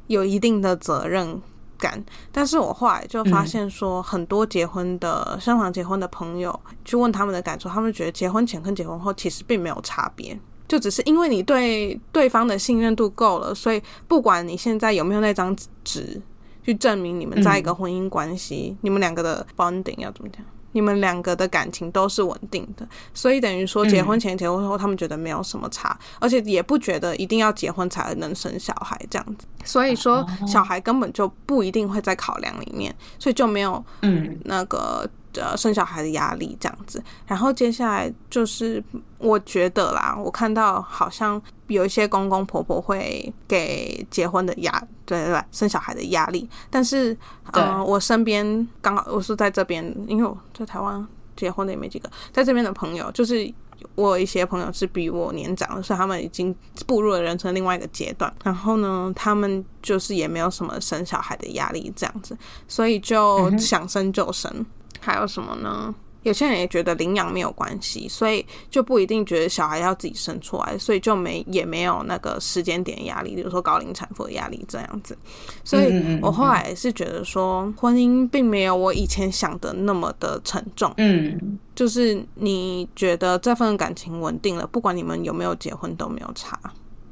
有一定的责任。感，但是我后来就发现说，很多结婚的、相房结婚的朋友，去问他们的感受，他们觉得结婚前跟结婚后其实并没有差别，就只是因为你对对方的信任度够了，所以不管你现在有没有那张纸去证明你们在一个婚姻关系，你们两个的 bonding 要怎么讲？你们两个的感情都是稳定的，所以等于说结婚前、结婚后，他们觉得没有什么差，而且也不觉得一定要结婚才能生小孩这样子。所以说小孩根本就不一定会在考量里面，所以就没有嗯那个。呃，生小孩的压力这样子，然后接下来就是我觉得啦，我看到好像有一些公公婆婆会给结婚的压，对对对，生小孩的压力。但是，嗯，我身边刚好我是在这边，因为我在台湾结婚的也没几个，在这边的朋友，就是我一些朋友是比我年长，所以他们已经步入了人生另外一个阶段。然后呢，他们就是也没有什么生小孩的压力这样子，所以就想生就生。还有什么呢？有些人也觉得领养没有关系，所以就不一定觉得小孩要自己生出来，所以就没也没有那个时间点压力，比如说高龄产妇的压力这样子。所以我后来是觉得说，婚姻并没有我以前想的那么的沉重。嗯，就是你觉得这份感情稳定了，不管你们有没有结婚都没有差。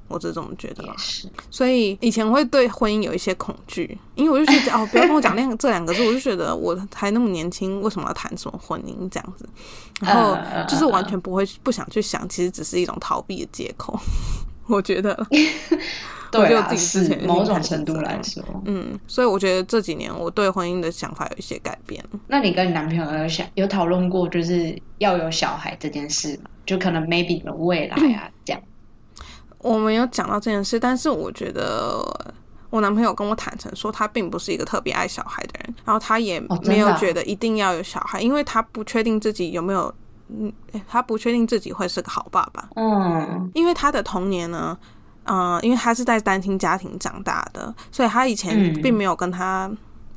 我是这么觉得，是。所以以前会对婚姻有一些恐惧，因为我就觉得 哦，不要跟我讲那这两个字，我就觉得我还那么年轻，为什么要谈什么婚姻这样子？然后就是完全不会不想去想，其实只是一种逃避的借口。我觉得，对啊，是某种程度来说，嗯，所以我觉得这几年我对婚姻的想法有一些改变。那你跟你男朋友有想有讨论过，就是要有小孩这件事吗？就可能 maybe 的未来啊，这样。我没有讲到这件事，但是我觉得我男朋友跟我坦诚说，他并不是一个特别爱小孩的人，然后他也没有觉得一定要有小孩，因为他不确定自己有没有，嗯，他不确定自己会是个好爸爸。嗯，因为他的童年呢，嗯，因为他是在单亲家庭长大的，所以他以前并没有跟他，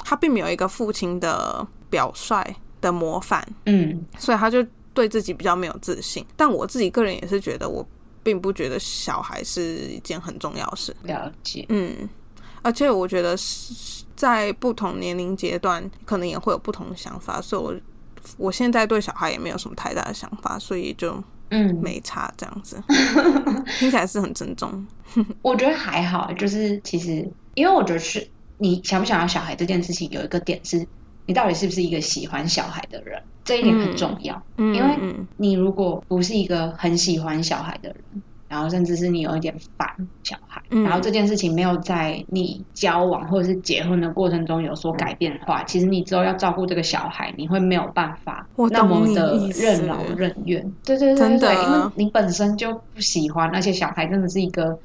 他并没有一个父亲的表率的模范。嗯，所以他就对自己比较没有自信。但我自己个人也是觉得我。并不觉得小孩是一件很重要的事。了解，嗯，而且我觉得是在不同年龄阶段，可能也会有不同的想法。所以，我我现在对小孩也没有什么太大的想法，所以就嗯没差这样子。听起来是很尊重。我觉得还好，就是其实因为我觉得是你想不想要小孩这件事情，有一个点是。你到底是不是一个喜欢小孩的人？这一点很重要，因为你如果不是一个很喜欢小孩的人，然后甚至是你有一点烦小孩，然后这件事情没有在你交往或者是结婚的过程中有所改变的话，其实你之后要照顾这个小孩，你会没有办法那么的任劳任怨。对对对对，因为你本身就不喜欢，而且小孩真的是一个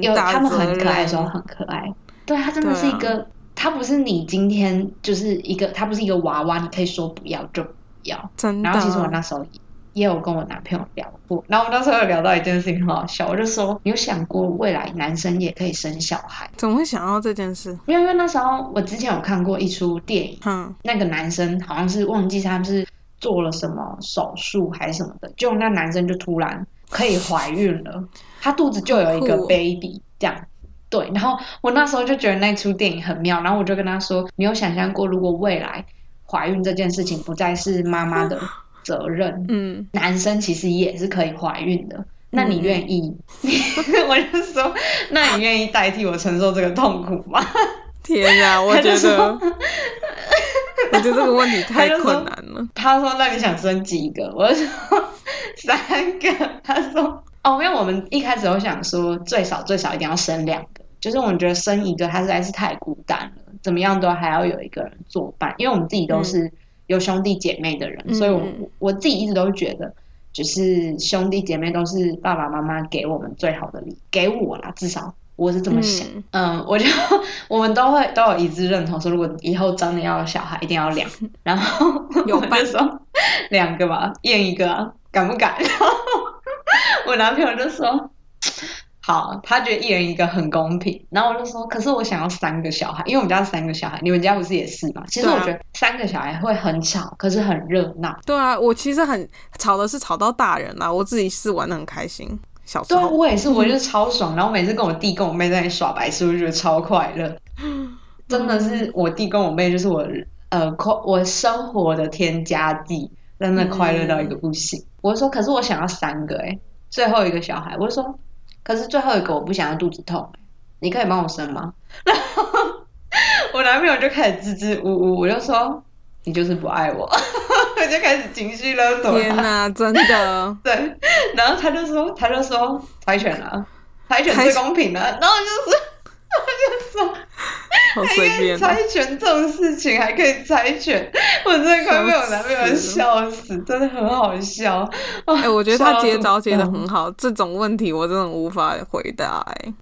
有他们很可爱的时候很可爱，对他真的是一个。他不是你今天就是一个，他不是一个娃娃，你可以说不要就不要。真的。然后其实我那时候也有跟我男朋友聊过，然后我们那时候有聊到一件事情很好笑，我就说你有想过未来男生也可以生小孩？怎么会想到这件事？因为因为那时候我之前有看过一出电影，嗯，那个男生好像是忘记他是做了什么手术还是什么的，就那男生就突然可以怀孕了，他肚子就有一个 baby 这样。对，然后我那时候就觉得那出电影很妙，然后我就跟他说：“你有想象过，如果未来怀孕这件事情不再是妈妈的责任，嗯，男生其实也是可以怀孕的，那你愿意？” 我就说：“那你愿意代替我承受这个痛苦吗？”天啊，我觉得，我觉得这个问题太困难了。他说：“那你想生几个？”我说：“三个。”他说。哦，因为我们一开始我想说最少最少一定要生两个，就是我们觉得生一个他实在是太孤单了，怎么样都还要有一个人作伴。因为我们自己都是有兄弟姐妹的人，所以我我自己一直都觉得，就是兄弟姐妹都是爸爸妈妈给我们最好的礼，给我啦，至少我是这么想。嗯，我就 我们都会都有一致认同，说如果以后真的要小孩，一定要两，然后有伴说两个吧，验一个啊。敢不敢？然后我男朋友就说。好，他觉得一人一个很公平，然后我就说，可是我想要三个小孩，因为我们家三个小孩，你们家不是也是吗？其实我觉得三个小孩会很吵，可是很热闹。对啊，我其实很吵的是吵到大人啦，我自己是玩的很开心。小时对啊，我也是，我就是超爽。然后每次跟我弟跟我妹在那里耍白痴，我就觉得超快乐。真的是我弟跟我妹，就是我呃快我生活的添加剂，真的快乐到一个不行。我就说，可是我想要三个哎、最后一个小孩，我就说，可是最后一个我不想要肚子痛、欸，你可以帮我生吗？然 后我男朋友就开始支支吾吾，我就说你就是不爱我，我就开始情绪勒索。天哪，真的，对，然后他就说，他就说柴犬啊，柴犬最公平了。然后就是，他就说，好随便哦。猜拳这种事情还可以猜拳，我真的快被我男朋友笑死，真的很好笑。哎、哎、我觉得他接招接的很好，这种问题我真的无法回答、哎，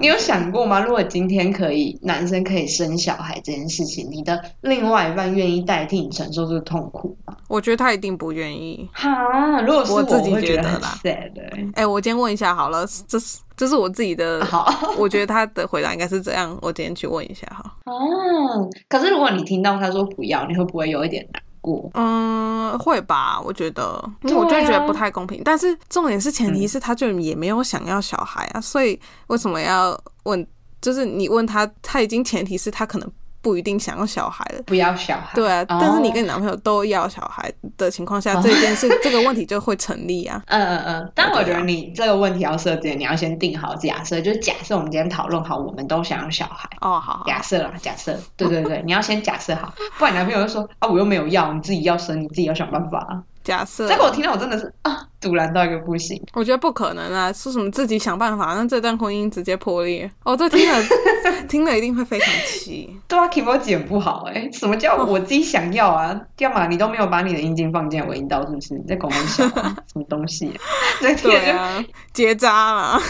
你有想过吗？如果今天可以，男生可以生小孩这件事情，你的另外一半愿意代替你承受这个痛苦吗？我觉得他一定不愿意。哈，如果是我自己会觉得啦 sad 欸哎、我今天问一下好了，这是这是我自己的，好我觉得他的回答应该是这样，我今天去问一下哈。哦，可是如果你听到他说不要，你会不会有一点难过？嗯，会吧？我觉得，我就觉得不太公平。但是重点是，前提嗯是他就也没有想要小孩啊，所以为什么要问？就是你问他，他已经前提是他可能不一定想要小孩的。不要小孩。对啊，哦但是你跟你男朋友都要小孩的情况下，哦这件事 这个问题就会成立啊。嗯嗯嗯，但我觉得你这个问题要设定，你要先定好假设，就是假设我们今天讨论好，我们都想要小孩，哦，好好，假设啦，假设，对对对，你要先假设好，不然你男朋友就说啊，我又没有要，你自己要生，你自己要想办法啊。假设这个我听到我真的是啊，堵然到一个不行。我觉得不可能啊，说什么自己想办法，那这段婚姻直接破裂。哦，这听了 听了一定会非常气。对啊 k i m o j i 很不好哎、什么叫我自己想要啊？要么你都没有把你的阴茎放进我阴道，是不是？你在搞梦想啊 什么东西、啊？这听了就对啊，结扎了。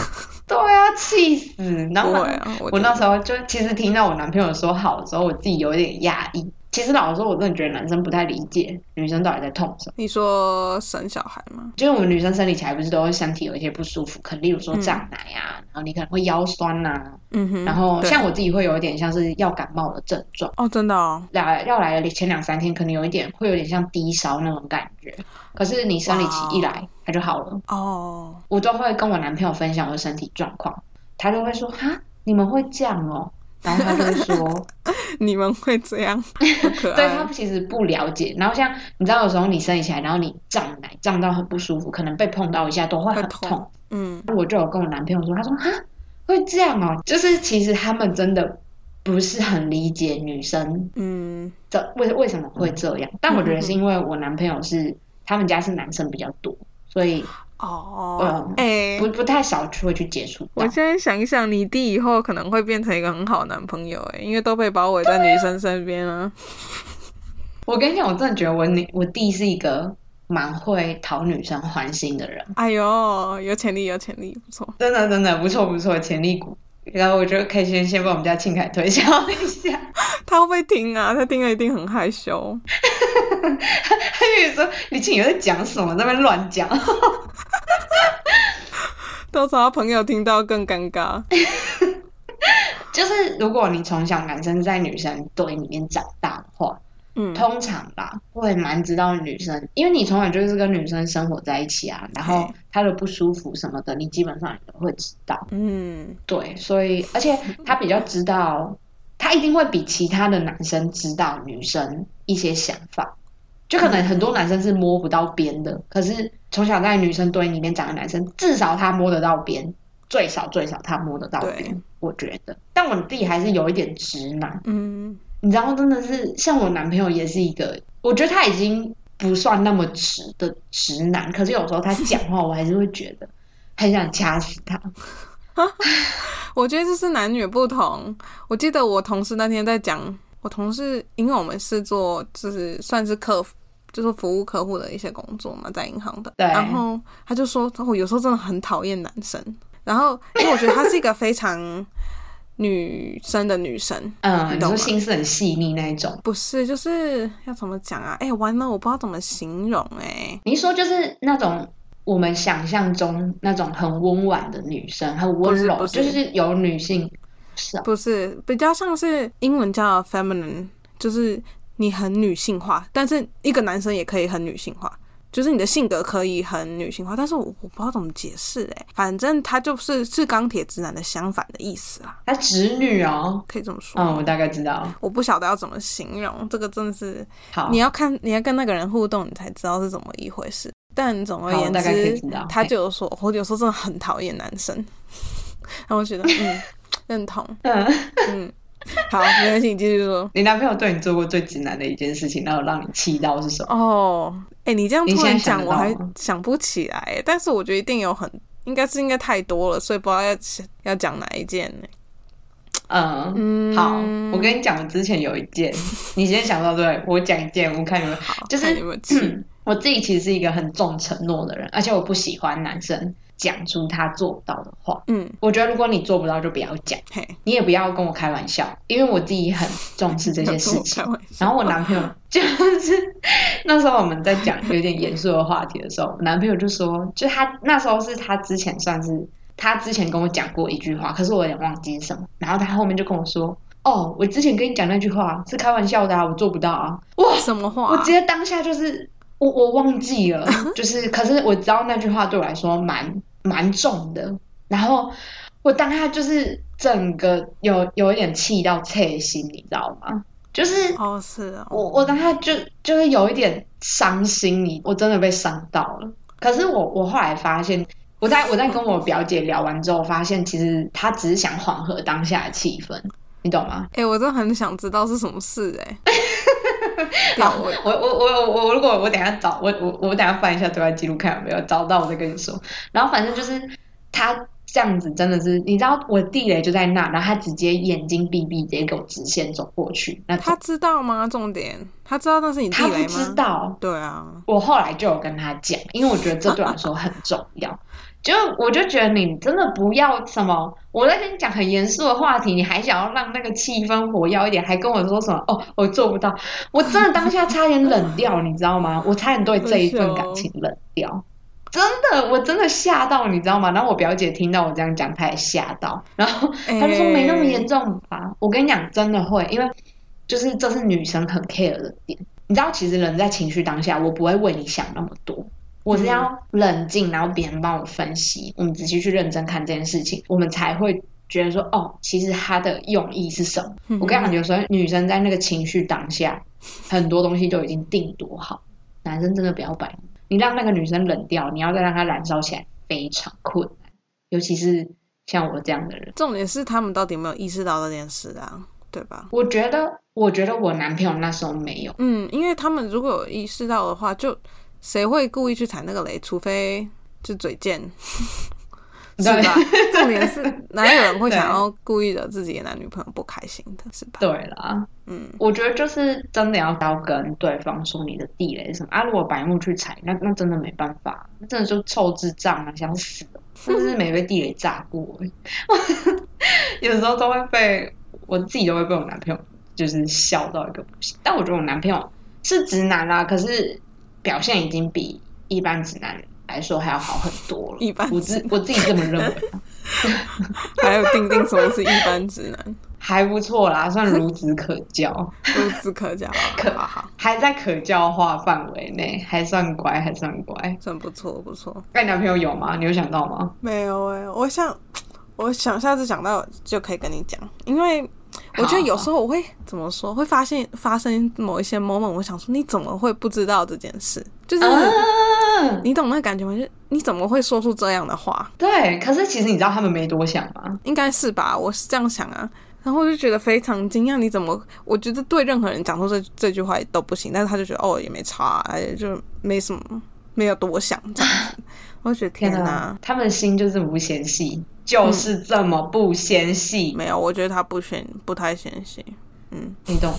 对啊，气死！然后不会啊，我我那时候就其实听到我男朋友说好的时候，我自己有点压抑。其实老实说，我真的觉得男生不太理解女生到底在痛什么。你说生小孩吗？就是我们女生生理期来不是都会身体有一些不舒服，可能例如说嗯胀奶啊，然后你可能会腰酸呐、嗯哼，然后像我自己会有一点像是要感冒的症状，哦，真的哦，来要来的前两三天可能有一点会有点像低烧那种感觉，可是你生理期一来它就好了。哦，我都会跟我男朋友分享我的身体状况，他就会说哈你们会这样哦，然后他就会说。你们会这样，对他。其实不了解，然后像你知道，有时候你生理起来，然后你胀奶胀到很不舒服，可能被碰到一下都会很痛痛。嗯，我就有跟我男朋友说，他说哈会这样哦，就是其实他们真的不是很理解女生嗯，这为为什么会这样，但我觉得是因为我男朋友是他们家是男生比较多，所以哦嗯，哎、不不太少去会去接触。我现在想一想，你弟以后可能会变成一个很好的男朋友，哎，因为都被包围在女生身边啊。我跟你讲，我真的觉得我女我弟是一个蛮会讨女生欢心的人。哎呦，有潜力，有潜力，不错。真的真的不错不错，潜力股。然后我觉得可以先先把我们家庆凯推销一下。他会不会听啊？他听了一定很害羞。他以为说李庆宇在讲什么，在那边乱讲。到时候他朋友听到更尴尬。就是如果你从小男生在女生堆里面长大的话，嗯，通常吧会蛮知道女生，因为你从小就是跟女生生活在一起啊，然后她的不舒服什么的，你基本上也都会知道。嗯，对，所以而且他比较知道，他一定会比其他的男生知道女生一些想法。就可能很多男生是摸不到边的，可是从小在女生堆里面长的男生，至少他摸得到边，最少最少他摸得到对边，我觉得。但我弟还是有一点直男，嗯，你知道，真的是像我男朋友也是一个，我觉得他已经不算那么直的直男，可是有时候他讲话，我还是会觉得很想掐死他。我觉得这是男女不同。我记得我同事那天在讲，我同事因为我们是做就是算是客服。就是服务客户的一些工作嘛，在银行的。对然后他就说，我有时候真的很讨厌男生。然后，因为我觉得他是一个非常女生的女生。嗯，你说你懂吗心思很细腻那一种。不是，就是要怎么讲啊？哎、完了，我不知道怎么形容哎、你说就是那种我们想象中那种很温婉的女生，很温柔，不是不就是是有女性，是啊，不是，比较像是英文叫 feminine，就是你很女性化，但是一个男生也可以很女性化。就是你的性格可以很女性化，但是我我不知道怎么解释哎、反正他就是是钢铁直男的相反的意思啦，他直女哦。可以这么说。嗯，我大概知道。我不晓得要怎么形容，这个真的是好你，要看你要跟那个人互动，你才知道是怎么一回事。但总而言之，他就有说，我有时候真的很讨厌男生，然后我觉得嗯认同，嗯，嗯，好，没关系，你继续说。你男朋友对你做过最直男的一件事情，然后让你气到是什么？哦，哎、你这样突然讲，我还想不起来，但是我觉得一定有很，应该是应该太多了，所以不知道要要讲哪一件呢？嗯，嗯，好，我跟你讲，我之前有一件，你先想到对，我讲一件，我看你们好，就是？我自己其实是一个很重承诺的人，而且我不喜欢男生讲出他做不到的话。嗯，我觉得如果你做不到，就不要讲，嘿，你也不要跟我开玩笑，因为我自己很重视这些事情 然后我男朋友就是 那时候我们在讲有点严肃的话题的时候，我男朋友就说，就他那时候是他之前算是他之前跟我讲过一句话，可是我有点忘记是什么。然后他后面就跟我说，哦，我之前跟你讲那句话是开玩笑的啊，我做不到啊。哇，什么话？我直接当下就是我我忘记了，就是可是我知道那句话对我来说蛮蛮重的，然后我当下就是整个有有一点气到刺心，你知道吗？就是哦，是哦，我我当下就就是有一点伤心，你我真的被伤到了。可是我我后来发现，我在我在跟我表姐聊完之后，发现其实她只是想缓和当下的气氛，你懂吗？哎、我真的很想知道是什么事哎、吊 好，胃我我我我我如果我等下找我我我等下翻一下对外记录看有没有找到，我再跟你说。然后反正就是他这样子真的是，你知道我地雷就在那，然后他直接眼睛闭闭，直接给我直线走过去。那他知道吗？重点，他知道那是你地他雷不知？道，对啊，我后来就有跟他讲，因为我觉得这对我来说很重要。就我就觉得你真的不要什么，我在跟你讲很严肃的话题，你还想要让那个气氛活跃一点，还跟我说什么哦，我做不到，我真的当下差点冷掉，你知道吗？我差点对这一份感情冷掉，真的，我真的吓到，你知道吗？然后我表姐听到我这样讲，她也吓到，然后她就说没那么严重吧？我跟你讲，真的会，因为就是这是女生很 care 的点。你知道，其实人在情绪当下，我不会为你想那么多，我是要冷静，然后别人帮我分析，我们仔细去认真看这件事情，我们才会觉得说，哦，其实他的用意是什么。我跟你讲，有时候女生在那个情绪当下，很多东西都已经定夺好，男生真的不要摆弄，你让那个女生冷掉，你要再让她燃烧起来，非常困难，尤其是像我这样的人。重点是他们到底有没有意识到这件事啊？对吧？我觉得，我觉得我男朋友那时候没有。嗯，因为他们如果有意识到的话，就谁会故意去踩那个雷？除非就嘴贱，是 对吧？重点是哪有人会想要故意惹自己的男女朋友不开心的，是吧？对啦，嗯，我觉得就是真的要要跟对方说你的地雷是什么啊。如果白目去踩，那那真的没办法，那真的就臭智障啊，想死了，真的是没被地雷炸过欸。有时候都会被我自己都会被我男朋友就是笑到一个不行。但我觉得我男朋友是直男啦，可是表现已经比一般直男来说还要好很多了。一般我自我自己这么认为啊，还有丁丁什么是一般直男，还不错啦，算孺子可教。孺子可教，可好好，还在可教化范围内，还算乖，还算乖。算不错不错。那你男朋友有吗？你有想到吗？没有哎、我想，我想下次想到就可以跟你讲，因为我觉得有时候我会怎么说，会发现发生某一些 moment，我想说你怎么会不知道这件事？就是、啊，你懂那感觉吗？就你怎么会说出这样的话？对。可是其实你知道他们没多想吗？应该是吧，我是这样想啊。然后我就觉得非常惊讶，你怎么？我觉得对任何人讲出这这句话都不行，但是他就觉得哦也没差、哎，就没什么，没有多想这样子。我就觉得天哪，哪，他们心就这么不纤细，就是这么不纤细，没有，我觉得他不选不太纤细，嗯，你懂？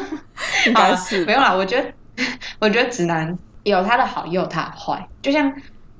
应该是没有啦。我觉得，我觉得直男有他的好，也有他的坏。就像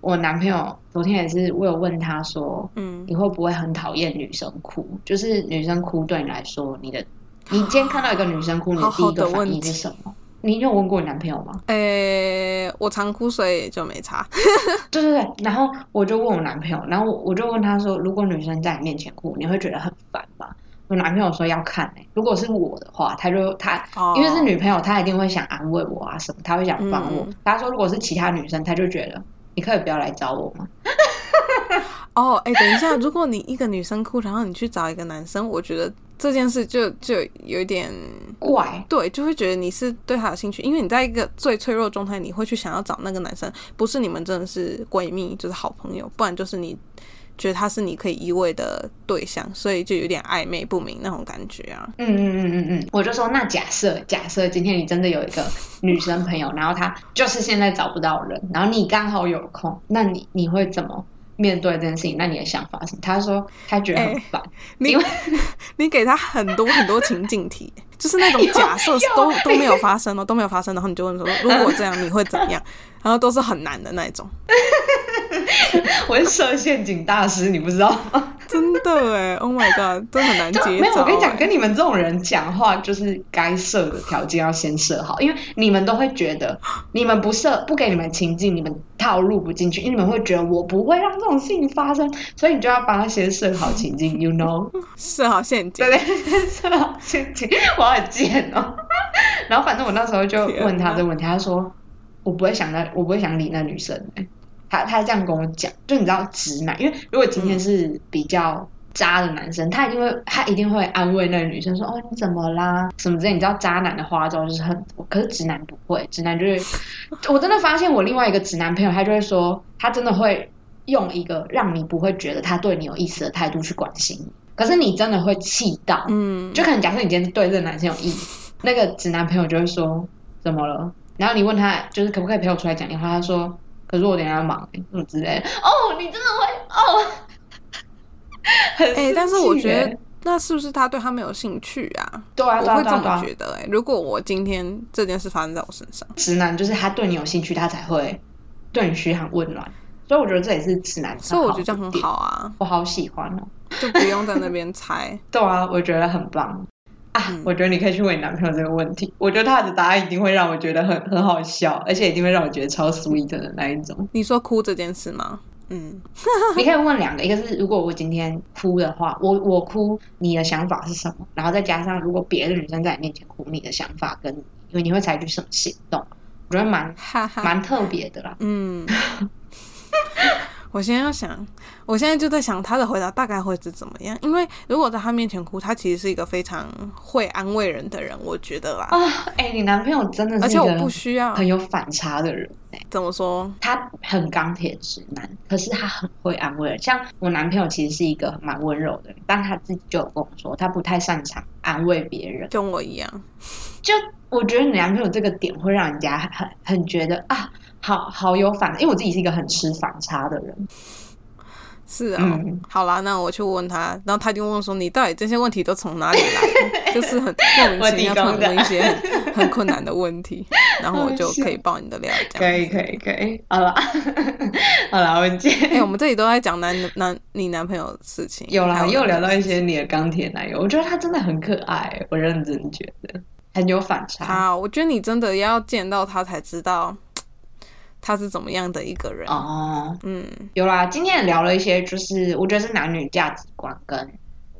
我男朋友昨天也是，我有问他说，嗯，你会不会很讨厌女生哭？就是女生哭对你来说，你的你今天看到一个女生哭，你的第一个反应是什么？你有问过你男朋友吗？诶、我常哭，所以就没差。对对对，然后我就问我男朋友，然后我我就问他说，如果女生在你面前哭，你会觉得很烦吗？我男朋友说要看诶、如果是我的话，他就他哦因为是女朋友，他一定会想安慰我啊什么，他会想帮我。嗯他说如果是其他女生，他就觉得你可以不要来找我吗？哦，哎、等一下，如果你一个女生哭，然后你去找一个男生，我觉得这件事就就有一点怪，对，就会觉得你是对他有兴趣，因为你在一个最脆弱状态，你会去想要找那个男生，不是你们真的是闺蜜，就是好朋友，不然就是你觉得他是你可以依偎的对象，所以就有点暧昧不明那种感觉啊。嗯嗯嗯嗯嗯，我就说那假设假设今天你真的有一个女生朋友，然后她就是现在找不到人，然后你刚好有空，那你你会怎么面对这件事情？那你的想法是？他说他觉得很哎烦，你 你给他很多很多情景题，就是那种 假设都 都没有发生哦，都没有发生，然后你就问说，如果这样你会怎样？然后都是很难的那种，我是设陷阱大师，你不知道吗？真的哎，Oh my god，真的很难就接没有，我跟你讲，跟你们这种人讲话，就是该设的条件要先设好，因为你们都会觉得，你们不设不给你们情境，你们套路不进去，因为你们会觉得我不会让这种事情发生，所以你就要帮他先设好情境，you know。设好陷阱对。对，设好陷阱，我很贱哦。然后反正我那时候就问他这个问题，他说我不会想那，我不会想理那女生、欸。他他这样跟我讲，就你知道直男，因为如果今天是比较渣的男生，他一定会他一定会安慰那个女生说哦你怎么啦？什么之类，你知道渣男的花招就是很多，可是直男不会，直男就是我真的发现我另外一个直男朋友，他就会说他真的会用一个让你不会觉得他对你有意思的态度去关心你，可是你真的会气到，嗯，就可能假设你今天对这个男生有意思，那个直男朋友就会说怎么了？然后你问他就是可不可以陪我出来讲电话，他说可是我等下要忙、欸，什么之类的。哦，你真的会哦，很哎、但是我觉得欸那是不是他对他没有兴趣啊？对啊，我会这么觉得哎、如果我今天这件事发生在我身上，直男就是他对你有兴趣，他才会对你嘘寒问暖。所以我觉得这也是直男，所以我觉得这样很好，啊，我好喜欢哦。就不用在那边猜。对啊，我觉得很棒啊！嗯我觉得你可以去问你男朋友这个问题，我觉得他的答案一定会让我觉得很很好笑，而且一定会让我觉得超 sweet 的那一种。你说哭这件事吗？嗯，你可以问两个，一个是如果我今天哭的话，我我哭，你的想法是什么？然后再加上如果别的女生在你面前哭，你的想法跟因为你会采取什么行动？我觉得蛮蛮特别的啦。嗯。我现在要想，我现在就在想他的回答大概会是怎么样，因为如果在他面前哭，他其实是一个非常会安慰人的人，我觉得啦，啊，哎、你男朋友真的是一而且我个不需要很有反差的人哎、怎么说，他很钢铁直男，可是他很会安慰人。像我男朋友其实是一个蛮温柔的人，但他自己就有跟我说，他不太擅长安慰别人。跟我一样，就我觉得你男朋友这个点会让人家很很觉得啊，好好有反，因为我自己是一个很吃反差的人。是啊、嗯好啦，那我去问他，然后他就问说：“你到底这些问题都从哪里来？” 就是很莫名其妙，突然问一些很很困难的问题，然后我就可以爆你的料。可以可以可以，好了 好了，我今哎、天我们这里都在讲男男你男朋友的事情，有啦，还又聊到一些些你的钢铁男友，我觉得他真的很可爱，我认真觉得很有反差。好，我觉得你真的要见到他才知道他是怎么样的一个人。哦，嗯，有啦，今天也聊了一些，就是我觉得是男女价值观跟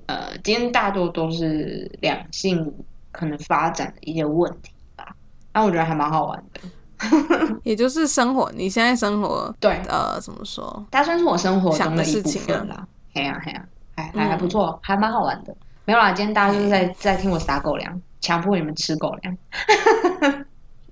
呃，今天大多都是两性可能发展的一些问题吧。那我觉得还蛮好玩的。也就是生活，你现在生活，对，呃，怎么说？它算是我生活中的一部事情啊分啦。嘿呀嘿呀，还嗯还还不错，还蛮好玩的。没有啦，今天大家就是在在听我撒狗粮，强迫你们吃狗粮。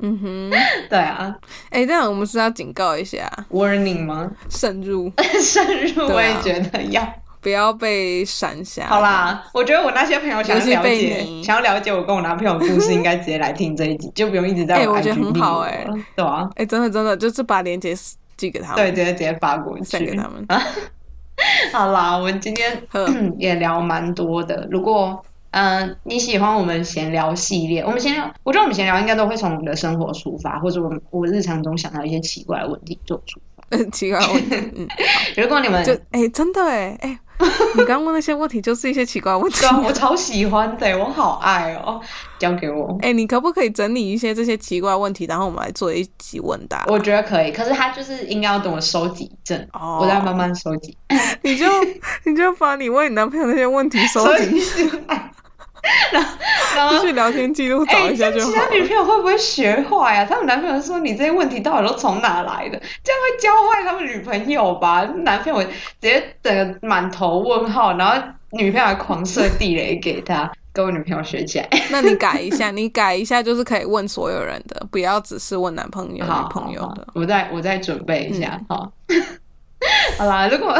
嗯哼，对啊哎、但我们是要警告一下，，warning 吗？慎入，慎入我也觉得要。不要被闪瞎。好啦，我觉得我那些朋友想要了解，想要了解我跟我男朋友的故事，应该直接来听这一集，就不用一直在我哎我觉得很好哎了对啊，哎、真的真的，就是把链接寄给他们，对，直接直接发过去。送给他们。好啦，我们今天 也聊蛮多的。如果嗯、呃你喜欢我们闲聊系列，我们闲聊，我觉得我们闲聊应该都会从我们的生活出发，或者我们我日常中想到一些奇怪的问题做出发。奇怪的问题，嗯，如果你们就哎、真的哎哎，你刚问那些问题就是一些奇怪的问题我超喜欢的，我好爱哦，交给我。哎、你可不可以整理一些这些奇怪问题，然后我们来做一集问答？我觉得可以，可是他就是应该要等我收集一阵，哦我再慢慢收集。你就你就把你问你男朋友那些问题收集集，然后然后就去聊天记录找哎，一下就好其他女朋友会不会学坏呀、他们男朋友说你这些问题到底都从哪来的？这样会教坏他们女朋友吧？男朋友直接整个满头问号，然后女朋友还狂射地雷给他，跟我女朋友学起来。那你改一下，你改一下，就是可以问所有人的，不要只是问男朋友、好女朋友的。我再我再准备一下，好。好啦，如果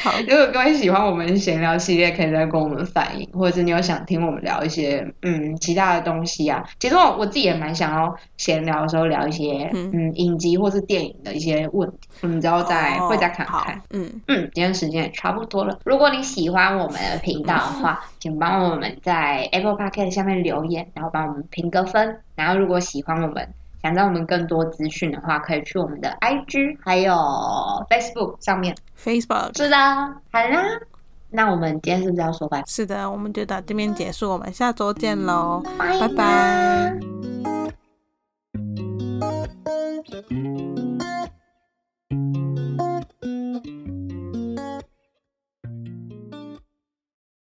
好 如果各位喜欢我们闲聊系列，可以再跟我们反映，或者是你有想听我们聊一些嗯其他的东西啊。其实我我自己也蛮想要闲聊的时候聊一些嗯嗯影集或是电影的一些问题，我们之后再、哦会再看看。嗯，嗯，今天时间也差不多了。如果你喜欢我们的频道的话，请帮我们在 Apple Podcast 下面留言，然后帮我们评个分。然后如果喜欢我们，想知道我们更多资讯的话，可以去我们的 IG 还有 Facebook 上面。Facebook 是的，好啦，那我们今天是不是要说拜拜？是的，我们就到这边结束，我们下周见喽，拜拜拜。拜